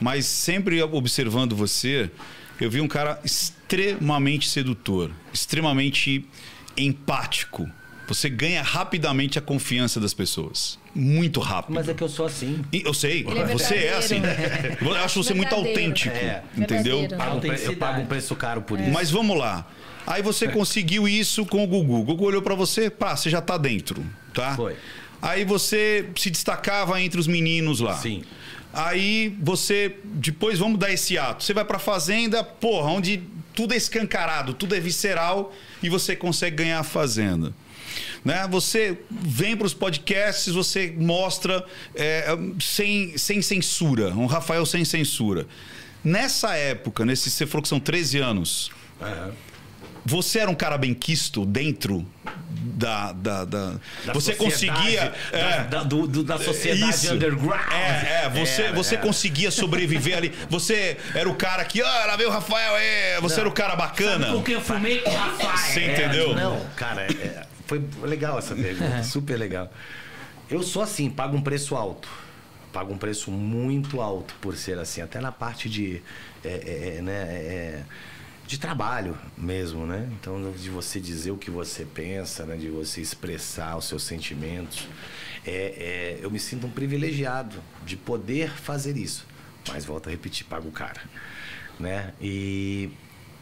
Speaker 3: mas sempre observando você, eu vi um cara extremamente sedutor, extremamente empático. Você ganha rapidamente a confiança das pessoas. Muito rápido.
Speaker 4: Mas é que eu sou assim.
Speaker 3: E Eu sei,
Speaker 2: é
Speaker 3: você é assim. Eu acho você muito autêntico.
Speaker 4: É.
Speaker 3: Entendeu?
Speaker 4: Um eu pago um preço caro por isso.
Speaker 3: Mas vamos lá. Aí você conseguiu isso com o Gugu. O Gugu olhou pra você, pá, você já tá dentro, tá?
Speaker 4: Foi.
Speaker 3: Aí você se destacava entre os meninos lá.
Speaker 4: Sim.
Speaker 3: Aí você, depois vamos dar esse ato. Você vai pra fazenda, porra, onde tudo é escancarado, tudo é visceral e você consegue ganhar a fazenda. Né? Você vem para os podcasts, você mostra é, sem, sem censura, um Rafael sem censura. Nessa época, nesse, você falou que são 13 anos,
Speaker 4: Aham.
Speaker 3: Você era um cara bem quisto dentro da. da, da-
Speaker 4: Da
Speaker 3: você conseguia. É,
Speaker 4: da, do- do- da sociedade
Speaker 3: isso.
Speaker 4: underground.
Speaker 3: É, é, você,
Speaker 4: Era,
Speaker 3: você
Speaker 4: era.
Speaker 3: conseguia sobreviver ali. Você era o cara que, ah, lá veio o Rafael, é, você
Speaker 4: Não.
Speaker 3: era o cara bacana.
Speaker 1: Com quem eu fumei com o Rafael.
Speaker 3: Você
Speaker 4: É,
Speaker 3: entendeu?
Speaker 4: Não, cara, é- é, foi legal essa pergunta, super legal. Eu sou assim, pago um preço alto. Pago um preço muito alto por ser assim, até na parte de, é, é, é, né, é, de trabalho mesmo, né? Então, de você dizer o que você pensa, né? de você expressar os seus sentimentos. É, é, eu me sinto um privilegiado de poder fazer isso. Mas volto a repetir, pago caro, né? E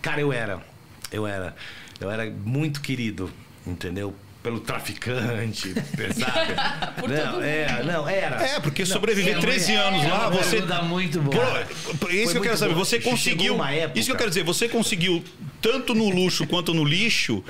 Speaker 4: cara, eu era, eu era, eu era muito querido, entendeu? Pelo traficante, sabe?
Speaker 2: Por
Speaker 4: não,
Speaker 2: todo
Speaker 4: é, não, era.
Speaker 3: É, porque sobreviver
Speaker 1: sim,
Speaker 3: 13
Speaker 1: é,
Speaker 3: anos
Speaker 1: é
Speaker 3: lá,
Speaker 1: uma
Speaker 3: você.
Speaker 1: pergunta muito boa.
Speaker 3: Pô, isso
Speaker 4: Foi
Speaker 3: que eu quero saber,
Speaker 4: bom.
Speaker 3: você
Speaker 4: Chegou
Speaker 3: conseguiu.
Speaker 4: uma época-
Speaker 3: Isso que eu quero dizer, você conseguiu tanto no luxo quanto no lixo.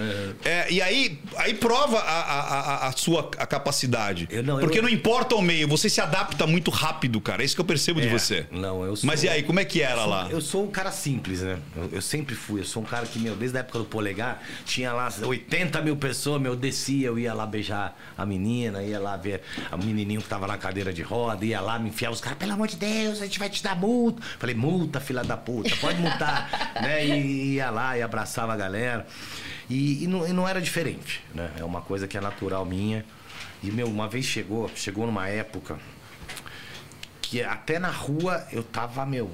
Speaker 3: É, e aí, aí prova a, a, a- a sua a capacidade.
Speaker 4: Eu não, eu
Speaker 3: Porque
Speaker 4: não-
Speaker 3: não importa o meio, você se adapta muito rápido, cara. É isso que eu percebo de
Speaker 4: É,
Speaker 3: você.
Speaker 4: Não, eu sou.
Speaker 3: Mas e aí, como é que era lá?
Speaker 4: Eu sou um cara simples, né? Eu, eu sempre fui. Eu sou um cara que, meu, desde a época do polegar, tinha lá 80 mil pessoas, meu, eu descia, eu ia lá beijar a menina, ia lá ver o menininho que tava na cadeira de roda, ia lá me enfiar os caras, pelo amor de Deus, a gente vai te dar multa. Falei, multa, filha da puta, pode multar. né? E ia lá abraçava a galera. E, e não, e não era diferente, né? É uma coisa que é natural minha. E, meu, uma vez chegou, chegou numa época que até na rua eu tava, meu,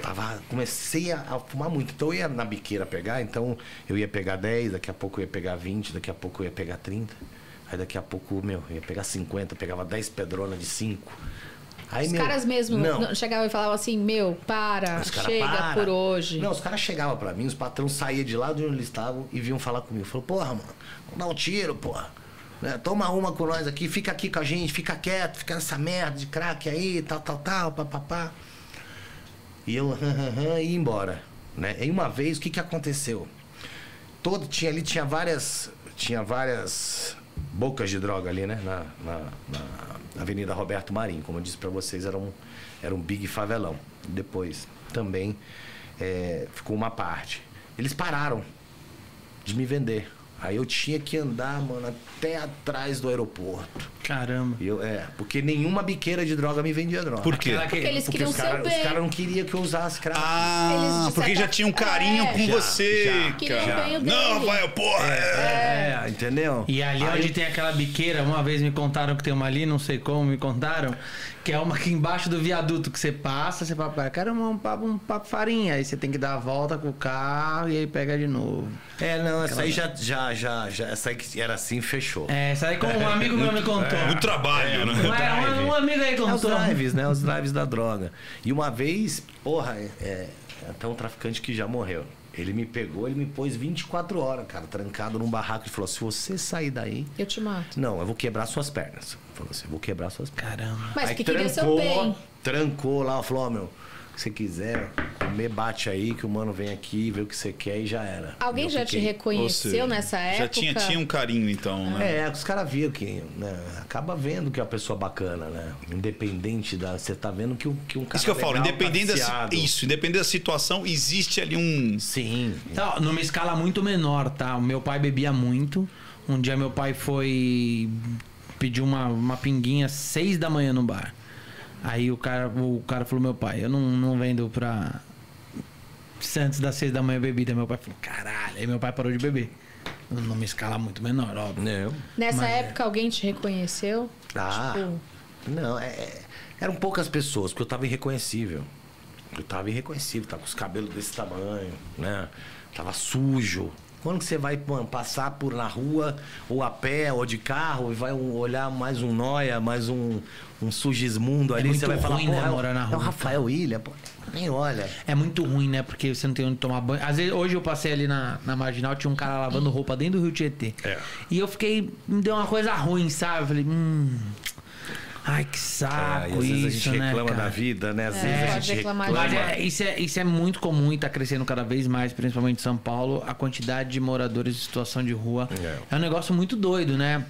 Speaker 4: tava, comecei a, a fumar muito. Então eu ia na biqueira pegar, então eu ia pegar 10, daqui a pouco eu ia pegar 20, daqui a pouco eu ia pegar 30. Aí daqui a pouco, meu, eu ia pegar 50, pegava 10 pedronas de 5. Aí,
Speaker 2: Os
Speaker 4: meu,
Speaker 2: caras mesmo
Speaker 4: não.
Speaker 2: não- chegavam e falavam assim, meu, para, chega
Speaker 4: para.
Speaker 2: por hoje.
Speaker 4: Não, os caras chegavam pra mim, os patrões saíam de lá de onde eles estavam e vinham falar comigo. Falou, porra, mano, vamos dar um tiro, porra. Né, Toma uma com nós aqui, fica aqui com a gente, fica quieto, fica nessa merda de crack aí, tal, tal, tal, papapá. E eu, e ia embora. Né? E uma vez, o que que aconteceu? Todo, tinha ali, tinha várias, tinha várias bocas de droga ali, né? Na, na, na Avenida Roberto Marinho. Como eu disse pra vocês, era um, era um big favelão. Depois também é, ficou uma parte. Eles pararam de me vender. Aí eu tinha que andar, mano, até atrás do aeroporto.
Speaker 1: Caramba.
Speaker 4: Eu, é, porque nenhuma biqueira de droga me vendia droga.
Speaker 3: Por quê?
Speaker 1: Aquela que-
Speaker 2: Porque eles
Speaker 4: Porque
Speaker 2: queriam
Speaker 4: os
Speaker 2: seu
Speaker 4: caras
Speaker 2: bem.
Speaker 4: cara não queriam que eu usasse crack.
Speaker 3: Ah,
Speaker 2: Eles,
Speaker 3: porque
Speaker 2: certa-
Speaker 3: já tinha um carinho
Speaker 2: É.
Speaker 3: com
Speaker 4: Já,
Speaker 3: você,
Speaker 4: já.
Speaker 3: Cara.
Speaker 2: bem
Speaker 3: Não. Rafael, porra.
Speaker 4: É, entendeu?
Speaker 1: E ali
Speaker 4: Aí
Speaker 1: onde
Speaker 4: eu-
Speaker 1: tem aquela biqueira, uma vez me contaram que tem uma ali, não sei como, me contaram, que é uma aqui embaixo do viaduto que você passa, você fala, "Pai, quero um papo, um papo farinha. Aí você tem que dar a volta com o carro e aí pega de novo.
Speaker 4: É, não, essa aí já, já, já, já, essa aí que era assim, fechou.
Speaker 1: É, isso aí como um amigo meu me contou.
Speaker 3: Muito trabalho, né?
Speaker 1: Não é, um, um amigo aí
Speaker 4: É os
Speaker 1: contou.
Speaker 4: drives, né? Os drives da droga. E uma vez, porra, é, é até um traficante que já morreu. Ele me pegou, ele me pôs 24 horas, cara, trancado num barraco e falou: se você sair daí,
Speaker 2: Eu te mato.
Speaker 4: não, eu vou quebrar suas pernas. Falou assim, eu vou quebrar suas pernas.
Speaker 1: Caramba.
Speaker 2: Mas
Speaker 4: Aí
Speaker 2: que queria seu bem.
Speaker 4: trancou lá, falou, ó, meu, se você quiser, comer, bate aí, que o mano vem aqui, vê o que você quer e já era.
Speaker 2: Alguém
Speaker 4: eu
Speaker 2: já te
Speaker 4: fiquei-
Speaker 2: reconheceu
Speaker 3: Ou seja,
Speaker 2: nessa época?
Speaker 3: Já tinha, tinha um carinho, então, né?
Speaker 4: É, os caras viram que, né, acaba vendo que é uma pessoa bacana, né? Independente da. Você tá vendo que, o- que um cara.
Speaker 3: Isso que eu falo,
Speaker 4: legal,
Speaker 3: independente da, isso, independente da situação, existe ali um.
Speaker 4: Sim.
Speaker 1: Tá, numa escala muito menor, tá? O meu pai bebia muito. Um dia meu pai foi pedir uma, uma pinguinha às seis da manhã no bar. Aí o cara, o cara falou, meu pai, eu não, não vendo pra antes das seis da manhã bebida. Meu pai falou, caralho. Aí meu pai parou de beber. Numa escala muito menor, óbvio.
Speaker 4: Não.
Speaker 2: Nessa
Speaker 1: Mas é.
Speaker 2: época alguém te reconheceu?
Speaker 4: Ah.
Speaker 2: Tipo,
Speaker 4: Não, é, é- eram poucas pessoas, porque eu tava irreconhecível. Eu tava irreconhecível, tava com os cabelos desse tamanho, né? Tava sujo. Quando que você vai mano, passar por na rua, ou a pé, ou de carro, e vai um- olhar mais um noia, mais um, um sugismundo ali,
Speaker 1: muito
Speaker 4: você vai falar,
Speaker 1: ruim, né,
Speaker 4: é, o-
Speaker 1: morar na
Speaker 4: é o
Speaker 1: rua,
Speaker 4: Rafael William, pô, nem olha.
Speaker 1: É muito ruim, né? Porque você não tem onde tomar banho. Às vezes, hoje eu passei ali na, na marginal, tinha um cara lavando roupa dentro do Rio Tietê.
Speaker 4: É.
Speaker 1: E eu fiquei. Me deu uma coisa ruim, sabe? Eu falei, hum. Ai, que saco
Speaker 4: às vezes
Speaker 1: isso,
Speaker 4: a gente
Speaker 1: né?
Speaker 4: reclama
Speaker 1: cara?
Speaker 4: da vida, né? Às
Speaker 2: É,
Speaker 4: vezes a gente reclama.
Speaker 1: Mas é, isso, é, isso é muito comum e tá crescendo cada vez mais, principalmente em São Paulo, a quantidade de moradores em situação de rua.
Speaker 4: É.
Speaker 1: É, um negócio muito doido, né?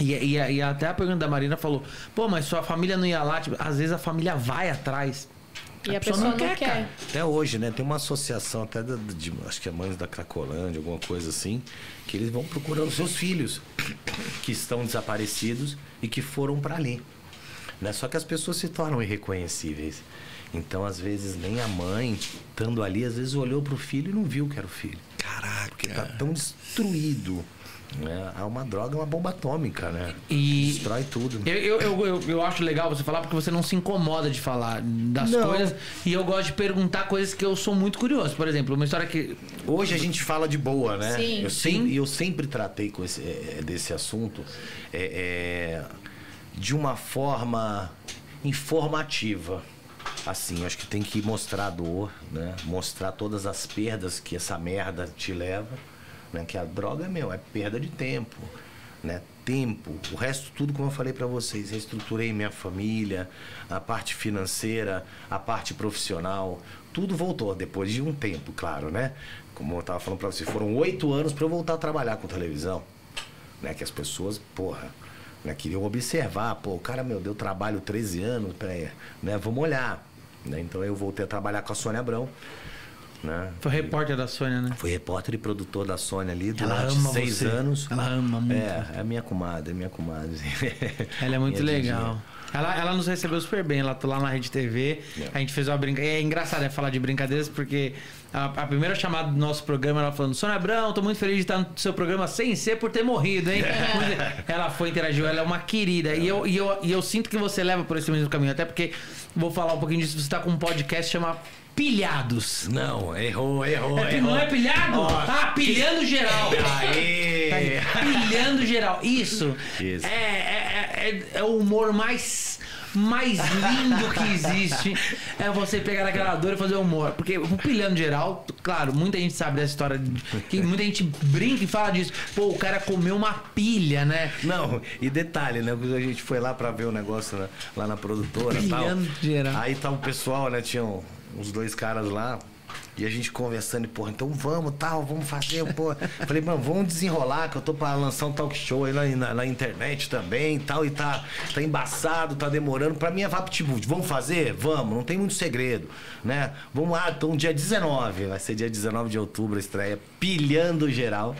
Speaker 1: E, e, e até a pergunta da Marina falou: pô, mas sua família não ia lá? Tipo, às vezes a família vai atrás.
Speaker 2: e a pessoa não quer.
Speaker 1: cara.
Speaker 4: Até hoje, né? Tem uma associação até da- de, acho que é Mães da Cracolândia, alguma coisa assim, que eles vão procurando seus filhos que estão desaparecidos e que foram para ali. Né? Só que as pessoas se tornam irreconhecíveis. Então, às vezes, nem a mãe, estando ali, às vezes olhou pro filho e não viu que era o filho.
Speaker 3: Caraca.
Speaker 4: Porque tá tão destruído. Né? É uma droga, é uma bomba atômica, né?
Speaker 1: E-
Speaker 4: Destrói tudo.
Speaker 1: Eu, eu, eu, eu, acho legal você falar porque você não se incomoda de falar das
Speaker 4: Não.
Speaker 1: coisas. E eu gosto de perguntar coisas que eu sou muito curioso. Por exemplo, uma história que.
Speaker 4: Hoje a gente fala de boa, né?
Speaker 2: Sim.
Speaker 4: Eu
Speaker 1: Sim.
Speaker 4: sempre, eu sempre tratei com esse, é, é, desse assunto é, é, de uma forma informativa. Assim, acho que tem que mostrar a dor, né? Mostrar todas as perdas que essa merda te leva, né? Que a droga, meu, é perda de tempo. né? Tempo, o resto tudo como eu falei para vocês, reestruturei minha família, a parte financeira, a parte profissional, tudo voltou depois de um tempo, claro, né? Como eu tava falando para vocês, foram oito anos para eu voltar a trabalhar com televisão, né? Que as pessoas, porra, né? queriam observar, pô, o cara meu deu trabalho 13 anos, peraí, né? Vamos olhar, né? Então eu voltei a trabalhar com a Sônia Abrão. Né?
Speaker 1: Foi repórter da Sônia, né?
Speaker 4: Fui repórter e produtor da Sônia ali durante
Speaker 1: ama
Speaker 4: seis
Speaker 1: você.
Speaker 4: anos.
Speaker 1: Ela ama muito.
Speaker 4: É, é minha comadre, é minha comadre.
Speaker 1: Ela é muito legal.
Speaker 4: Didinha.
Speaker 1: Ela, ela nos recebeu super bem, ela tá lá na Rede TV.
Speaker 4: É.
Speaker 1: A gente fez uma brincadeira. É engraçado né, falar de brincadeiras, porque a, a primeira chamada do nosso programa, ela falando: Sônia Abrão, tô muito feliz de estar no seu programa sem ser por ter morrido, hein? ela foi, interagiu, ela é uma querida. E eu, e, eu, e eu sinto que você leva por esse mesmo caminho, até porque vou falar um pouquinho disso. Você tá com um podcast que chama Pilhados.
Speaker 4: Não, errou, errou,
Speaker 1: É,
Speaker 4: errou.
Speaker 1: não é pilhado?
Speaker 4: Ó,
Speaker 1: ah, pilhando geral.
Speaker 4: Aê!
Speaker 1: Pilhando geral. Isso.
Speaker 4: Isso.
Speaker 1: É, é, é, é o humor mais. Mais lindo que existe é você pegar na gravadora e fazer humor. Porque o pilhando geral, claro, muita gente sabe dessa história. Que muita gente brinca e fala disso. Pô, o cara comeu uma pilha, né?
Speaker 4: Não, e detalhe, né? A gente foi lá pra ver o negócio né, lá na produtora e tal.
Speaker 1: Geral.
Speaker 4: Aí tá o pessoal, né? Tinham uns dois caras lá. E a gente conversando, e, porra, então vamos, tal, vamos fazer, pô. Falei, mano, vamos desenrolar, que eu tô pra lançar um talk show aí na, na, na internet também tal, e tá, tá embaçado, tá demorando. Pra mim é VaptVult, vamos fazer? Vamos, não tem muito segredo, né? Vamos lá, então dia 19, vai ser dia 19 de outubro a estreia, pilhando geral,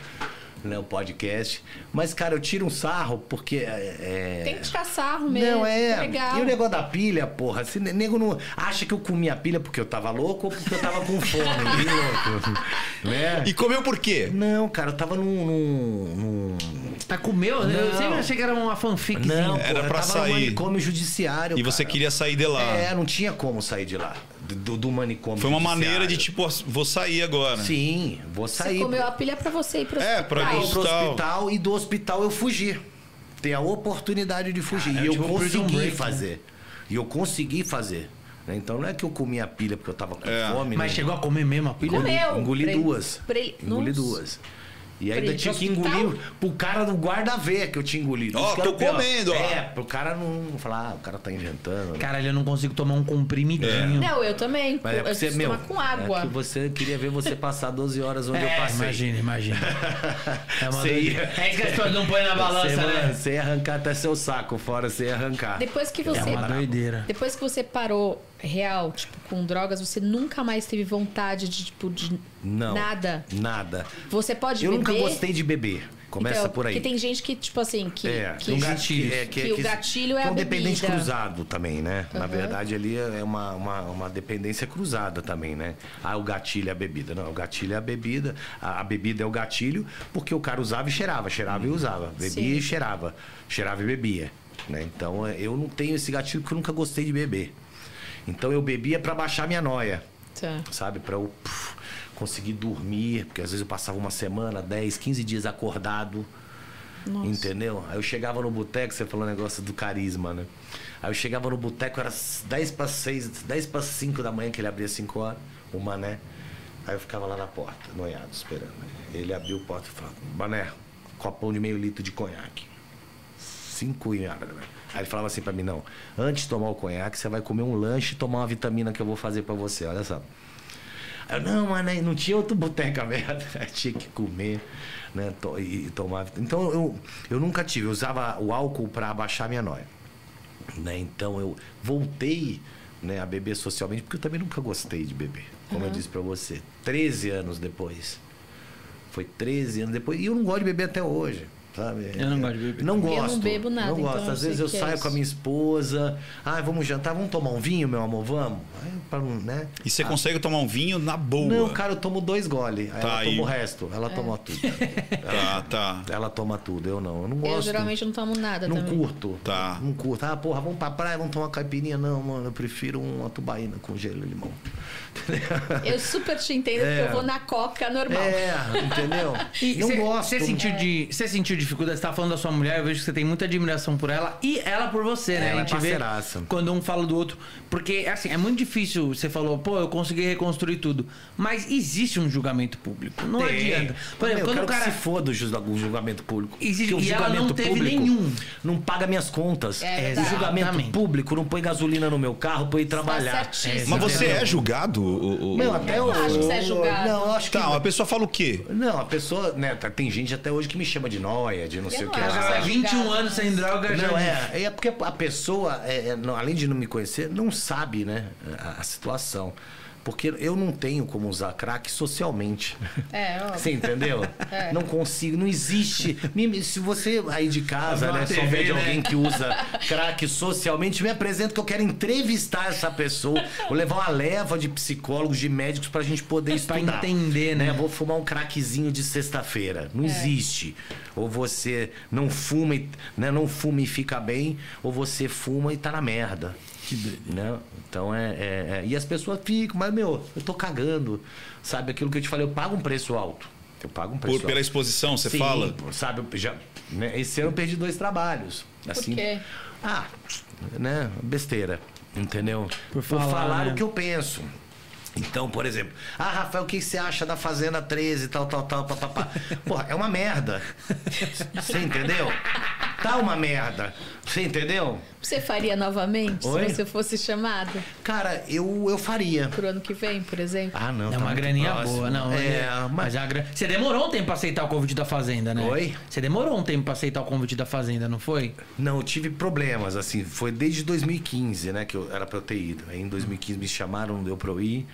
Speaker 4: né, o podcast. Mas, cara, eu tiro um sarro porque... É,
Speaker 2: Tem que tirar sarro mesmo.
Speaker 4: não, é.
Speaker 2: Legal.
Speaker 4: E o negócio da pilha, porra, se ne- nego não acha que eu comi a pilha porque eu tava louco ou porque eu tava com fome. Né?
Speaker 3: E comeu por quê?
Speaker 4: Não, cara, eu tava num. num, num-
Speaker 1: Tá comeu? Eu
Speaker 4: Não.
Speaker 1: sempre achei que era uma fanficzinha.
Speaker 4: Não,
Speaker 3: Era
Speaker 4: porra, eu
Speaker 3: pra
Speaker 4: tava
Speaker 3: sair.
Speaker 4: no manicômio judiciário.
Speaker 3: E você
Speaker 4: cara.
Speaker 3: queria sair de lá.
Speaker 4: É, não tinha como sair de lá. Do, do manicômio.
Speaker 3: Foi uma maneira de tipo, vou sair agora.
Speaker 4: Sim, vou
Speaker 2: Você
Speaker 4: sair.
Speaker 2: comeu a pilha pra você ir pro
Speaker 3: É,
Speaker 2: hospital.
Speaker 3: pra ir pro hospital.
Speaker 4: e do hospital eu fugi. Ter a oportunidade de fugir.
Speaker 1: Ah, é
Speaker 4: e eu
Speaker 1: tipo Prison
Speaker 4: consegui
Speaker 1: Break, né?
Speaker 4: fazer. E eu consegui fazer. né? Então não é que eu comi a pilha porque eu tava com
Speaker 3: É.
Speaker 4: fome.
Speaker 1: Mas
Speaker 4: né?
Speaker 1: chegou a comer mesmo a pilha?
Speaker 2: Comeu.
Speaker 4: Engoli
Speaker 2: ele-
Speaker 4: duas. Engoli
Speaker 2: Nossa.
Speaker 4: duas. E ainda tinha que engolir pro cara do guarda ver que eu tinha engolido.
Speaker 3: Ó,
Speaker 4: era
Speaker 3: tô comendo, ó.
Speaker 4: É, pro cara não falar, ah, o cara tá inventando. né?
Speaker 1: Caralho, eu não consigo tomar um comprimidinho.
Speaker 2: Não, eu também.
Speaker 4: Mas é
Speaker 2: eu
Speaker 4: porque você, meu,
Speaker 2: tomar com água.
Speaker 4: É que você queria ver você passar 12 horas onde eu
Speaker 1: É,
Speaker 4: passei.
Speaker 1: imagina, imagina. É uma
Speaker 4: Você ia-
Speaker 1: É isso que as pessoas não põem na balança,
Speaker 4: você,
Speaker 1: né?
Speaker 4: Você ia arrancar até seu saco fora, você ia arrancar.
Speaker 2: Depois que você.
Speaker 1: É uma doideira.
Speaker 2: Depois que você parou real, tipo, com drogas, você nunca mais teve vontade de, tipo, de
Speaker 4: Não.
Speaker 2: nada.
Speaker 4: Nada.
Speaker 2: Você pode
Speaker 4: Eu
Speaker 2: beber.
Speaker 4: nunca gostei de beber. Começa
Speaker 2: Então,
Speaker 4: por aí.
Speaker 2: Porque tem gente que, tipo assim, que.
Speaker 4: É,
Speaker 2: que
Speaker 4: um gatilho.
Speaker 2: que o gatilho é
Speaker 4: que
Speaker 2: a
Speaker 4: um dependente
Speaker 2: bebida.
Speaker 4: cruzado também, né? Na
Speaker 2: Aham.
Speaker 4: verdade, ali é uma, uma, uma dependência cruzada também, né? Ah, o gatilho é a bebida. Não, o gatilho é a bebida. A, a bebida é o gatilho, porque o cara usava e cheirava, cheirava e usava. Bebia
Speaker 2: Sim.
Speaker 4: e cheirava. Cheirava e bebia. Né? Então, é, eu não tenho esse gatilho porque eu nunca gostei de beber. Então, eu bebia pra baixar minha noia
Speaker 2: Tá.
Speaker 4: sabe? Pra eu puf, conseguir dormir, porque às vezes eu passava uma semana, 10, 15 dias acordado.
Speaker 2: Nossa.
Speaker 4: Entendeu? Aí eu chegava no boteco, você falou o negócio do carisma, né? Aí eu chegava no boteco, era 10 para 6, 10 para 5 da manhã, que ele abria 5 horas, o mané. Aí eu ficava lá na porta, noiado, esperando. Ele abriu a porta e falou: Mané, copão de meio litro de conhaque. Cinco e nada, né? Aí ele falava assim pra mim: Não, antes de tomar o conhaque, você vai comer um lanche e tomar uma vitamina que eu vou fazer pra você, olha só. Aí eu, não, mas né, não tinha outro boteco aberto. tinha que comer, né? to- E, tomar. Então eu, eu nunca tive. Eu usava o álcool para abaixar minha noia. Né? Então eu voltei né, a beber socialmente, porque eu também nunca gostei de beber. Como eu disse para você. 13 anos depois. Foi 13 anos depois. E eu não gosto de beber até hoje. Sabe?
Speaker 1: Eu não gosto de beber.
Speaker 4: Não
Speaker 2: Eu não
Speaker 4: gosto.
Speaker 2: bebo nada,
Speaker 4: Não
Speaker 2: então
Speaker 4: gosto.
Speaker 2: eu
Speaker 4: Às vezes eu
Speaker 2: é
Speaker 4: saio
Speaker 2: isso.
Speaker 4: com a minha esposa. Ah, vamos jantar, vamos tomar um vinho, meu amor, vamos. Aí, pra né?
Speaker 3: E você consegue tomar um vinho na boa.
Speaker 4: Não, cara, eu tomo dois goles. Aí
Speaker 3: Tá
Speaker 4: ela
Speaker 3: aí.
Speaker 4: toma o resto. Ela toma tudo.
Speaker 3: Tá, tá.
Speaker 4: Ela toma tudo, eu não. Eu não gosto.
Speaker 2: Eu geralmente não tomo nada
Speaker 4: Não
Speaker 2: também.
Speaker 4: curto.
Speaker 3: Tá.
Speaker 4: Não curto. Ah, porra, vamos pra praia, vamos tomar uma caipirinha. Não, mano, eu prefiro uma tubaína com gelo e limão.
Speaker 2: Eu super te entendo,
Speaker 4: É.
Speaker 2: porque eu vou na coca normal.
Speaker 4: É, entendeu?
Speaker 1: E
Speaker 4: não
Speaker 1: cê-
Speaker 4: gosto.
Speaker 1: Você sentiu, de, você sentiu dificuldade. Você tá falando da sua mulher, eu vejo que você tem muita admiração por ela e ela por você, né?
Speaker 4: Ela
Speaker 1: a
Speaker 4: é
Speaker 1: gente vê
Speaker 4: parceiraça.
Speaker 1: quando um fala do outro. Porque, assim, é muito difícil. Você falou, pô, eu consegui reconstruir tudo. Mas existe um julgamento público. Não
Speaker 4: Tem.
Speaker 1: adianta. Por
Speaker 4: Meu,
Speaker 1: exemplo,
Speaker 4: eu
Speaker 1: quando
Speaker 4: quero
Speaker 1: o cara.
Speaker 4: que se foda o ju- o julgamento público.
Speaker 1: Existe-
Speaker 4: Porque o
Speaker 1: e ela não
Speaker 4: julgamento
Speaker 1: teve
Speaker 4: público
Speaker 1: nenhum.
Speaker 4: Não paga minhas contas.
Speaker 2: É
Speaker 4: o
Speaker 2: verdade.
Speaker 4: julgamento público não põe gasolina no meu carro pra eu ir trabalhar.
Speaker 2: certíssimo.
Speaker 3: Mas você é julgado? O, o-
Speaker 4: Meu, até
Speaker 2: Eu
Speaker 4: hoje.
Speaker 2: acho que você é julgado.
Speaker 4: Não, eu acho que.
Speaker 3: Tá, a pessoa fala o quê?
Speaker 4: Não, a pessoa, né, tá- tem gente até hoje que me chama de noia, de não sei o que
Speaker 2: não
Speaker 4: lá.
Speaker 2: que
Speaker 1: Cara,
Speaker 2: você é
Speaker 1: 21
Speaker 2: julgado,
Speaker 1: anos sem droga já.
Speaker 4: Não, é, é porque a pessoa, é, é, não- além de não me conhecer, não sabe, né, a, a situação. Porque eu não tenho como usar crack socialmente.
Speaker 2: É, ó.
Speaker 4: Você entendeu?
Speaker 2: É.
Speaker 4: Não consigo, não existe. Se você aí de casa, né,
Speaker 1: TV,
Speaker 4: souber de
Speaker 1: né?
Speaker 4: alguém que usa crack socialmente, me apresenta que eu quero entrevistar essa pessoa. Vou levar uma leva de psicólogos, de médicos pra gente poder
Speaker 1: Pra
Speaker 4: estudar.
Speaker 1: entender, né?
Speaker 4: Vou fumar um craquezinho de sexta-feira. Não existe. Ou você não fuma e, né, não fuma e fica bem, ou você fuma e tá na merda.
Speaker 1: Que doido.
Speaker 4: Né? Então é, é- é- E as pessoas ficam, mas meu, eu tô cagando. Sabe aquilo que eu te falei, eu pago um preço alto. Eu pago um preço
Speaker 3: Por, pela
Speaker 4: alto.
Speaker 3: exposição, você
Speaker 4: Sim,
Speaker 3: fala?
Speaker 4: Sabe, já, né, esse ano eu perdi dois trabalhos. Assim,
Speaker 2: quê?
Speaker 4: Ah, né? Besteira. Entendeu?
Speaker 1: Por falar,
Speaker 4: falar
Speaker 1: né?
Speaker 4: o que eu penso. Então, por exemplo, ah, Rafael, o que você acha da Fazenda 13, tal, tal, tal, papapá? Porra, é uma merda. Você entendeu? Tá uma merda. Você entendeu?
Speaker 2: Você faria novamente
Speaker 4: Oi?
Speaker 2: se você fosse chamado
Speaker 4: Cara, eu, eu faria.
Speaker 2: pro ano que vem, por exemplo?
Speaker 4: Ah, não.
Speaker 1: É
Speaker 4: tá
Speaker 1: uma graninha
Speaker 4: próximo.
Speaker 1: boa, não.
Speaker 4: É,
Speaker 1: mas
Speaker 4: mas
Speaker 1: é uma gra- Você demorou um tempo pra aceitar o convite da Fazenda, né?
Speaker 4: Oi?
Speaker 1: Você demorou um tempo pra aceitar o convite da Fazenda, não foi?
Speaker 4: Não, eu tive problemas, assim, foi desde 2015, né, que eu era pra eu ter ido. Aí em 2015 me chamaram, não deu pra eu ir.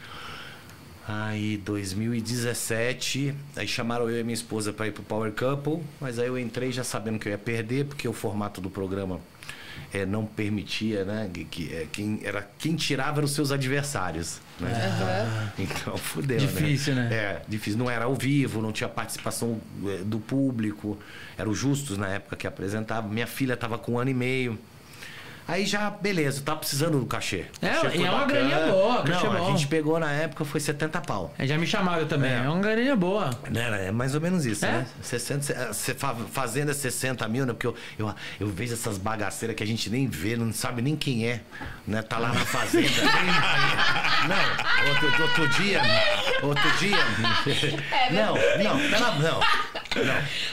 Speaker 4: Aí 2017, aí chamaram eu e minha esposa pra ir pro Power Couple, mas aí eu entrei já sabendo que eu ia perder, porque o formato do programa é, não permitia, né, que, que, é, quem, era, quem tirava eram os seus adversários, né?
Speaker 2: Aham.
Speaker 4: Então fudeu,
Speaker 1: Difícil, né?
Speaker 4: É, difícil. Não era ao vivo, não tinha participação eh, do público. Era o Justus na época que apresentava. Minha filha tava com um ano e meio. Aí já, beleza, tava precisando do cachê.
Speaker 1: É,
Speaker 4: Cachê
Speaker 1: e é uma graninha boa, cachê
Speaker 4: Não,
Speaker 1: bom.
Speaker 4: a gente pegou na época, foi 70 pau.
Speaker 1: É, já me chamaram também. É,
Speaker 4: É.
Speaker 1: uma graninha boa.
Speaker 4: Né, É mais ou menos isso,
Speaker 1: É?
Speaker 4: né? 60, eh, cê fa- fazenda 60 mil, né? Porque eu, eu, eu vejo essas bagaceiras que a gente nem vê, não sabe nem quem é, né? Tá lá na fazenda. nem- não, outro, outro dia. Outro dia.
Speaker 2: É
Speaker 4: não, não, pela, não.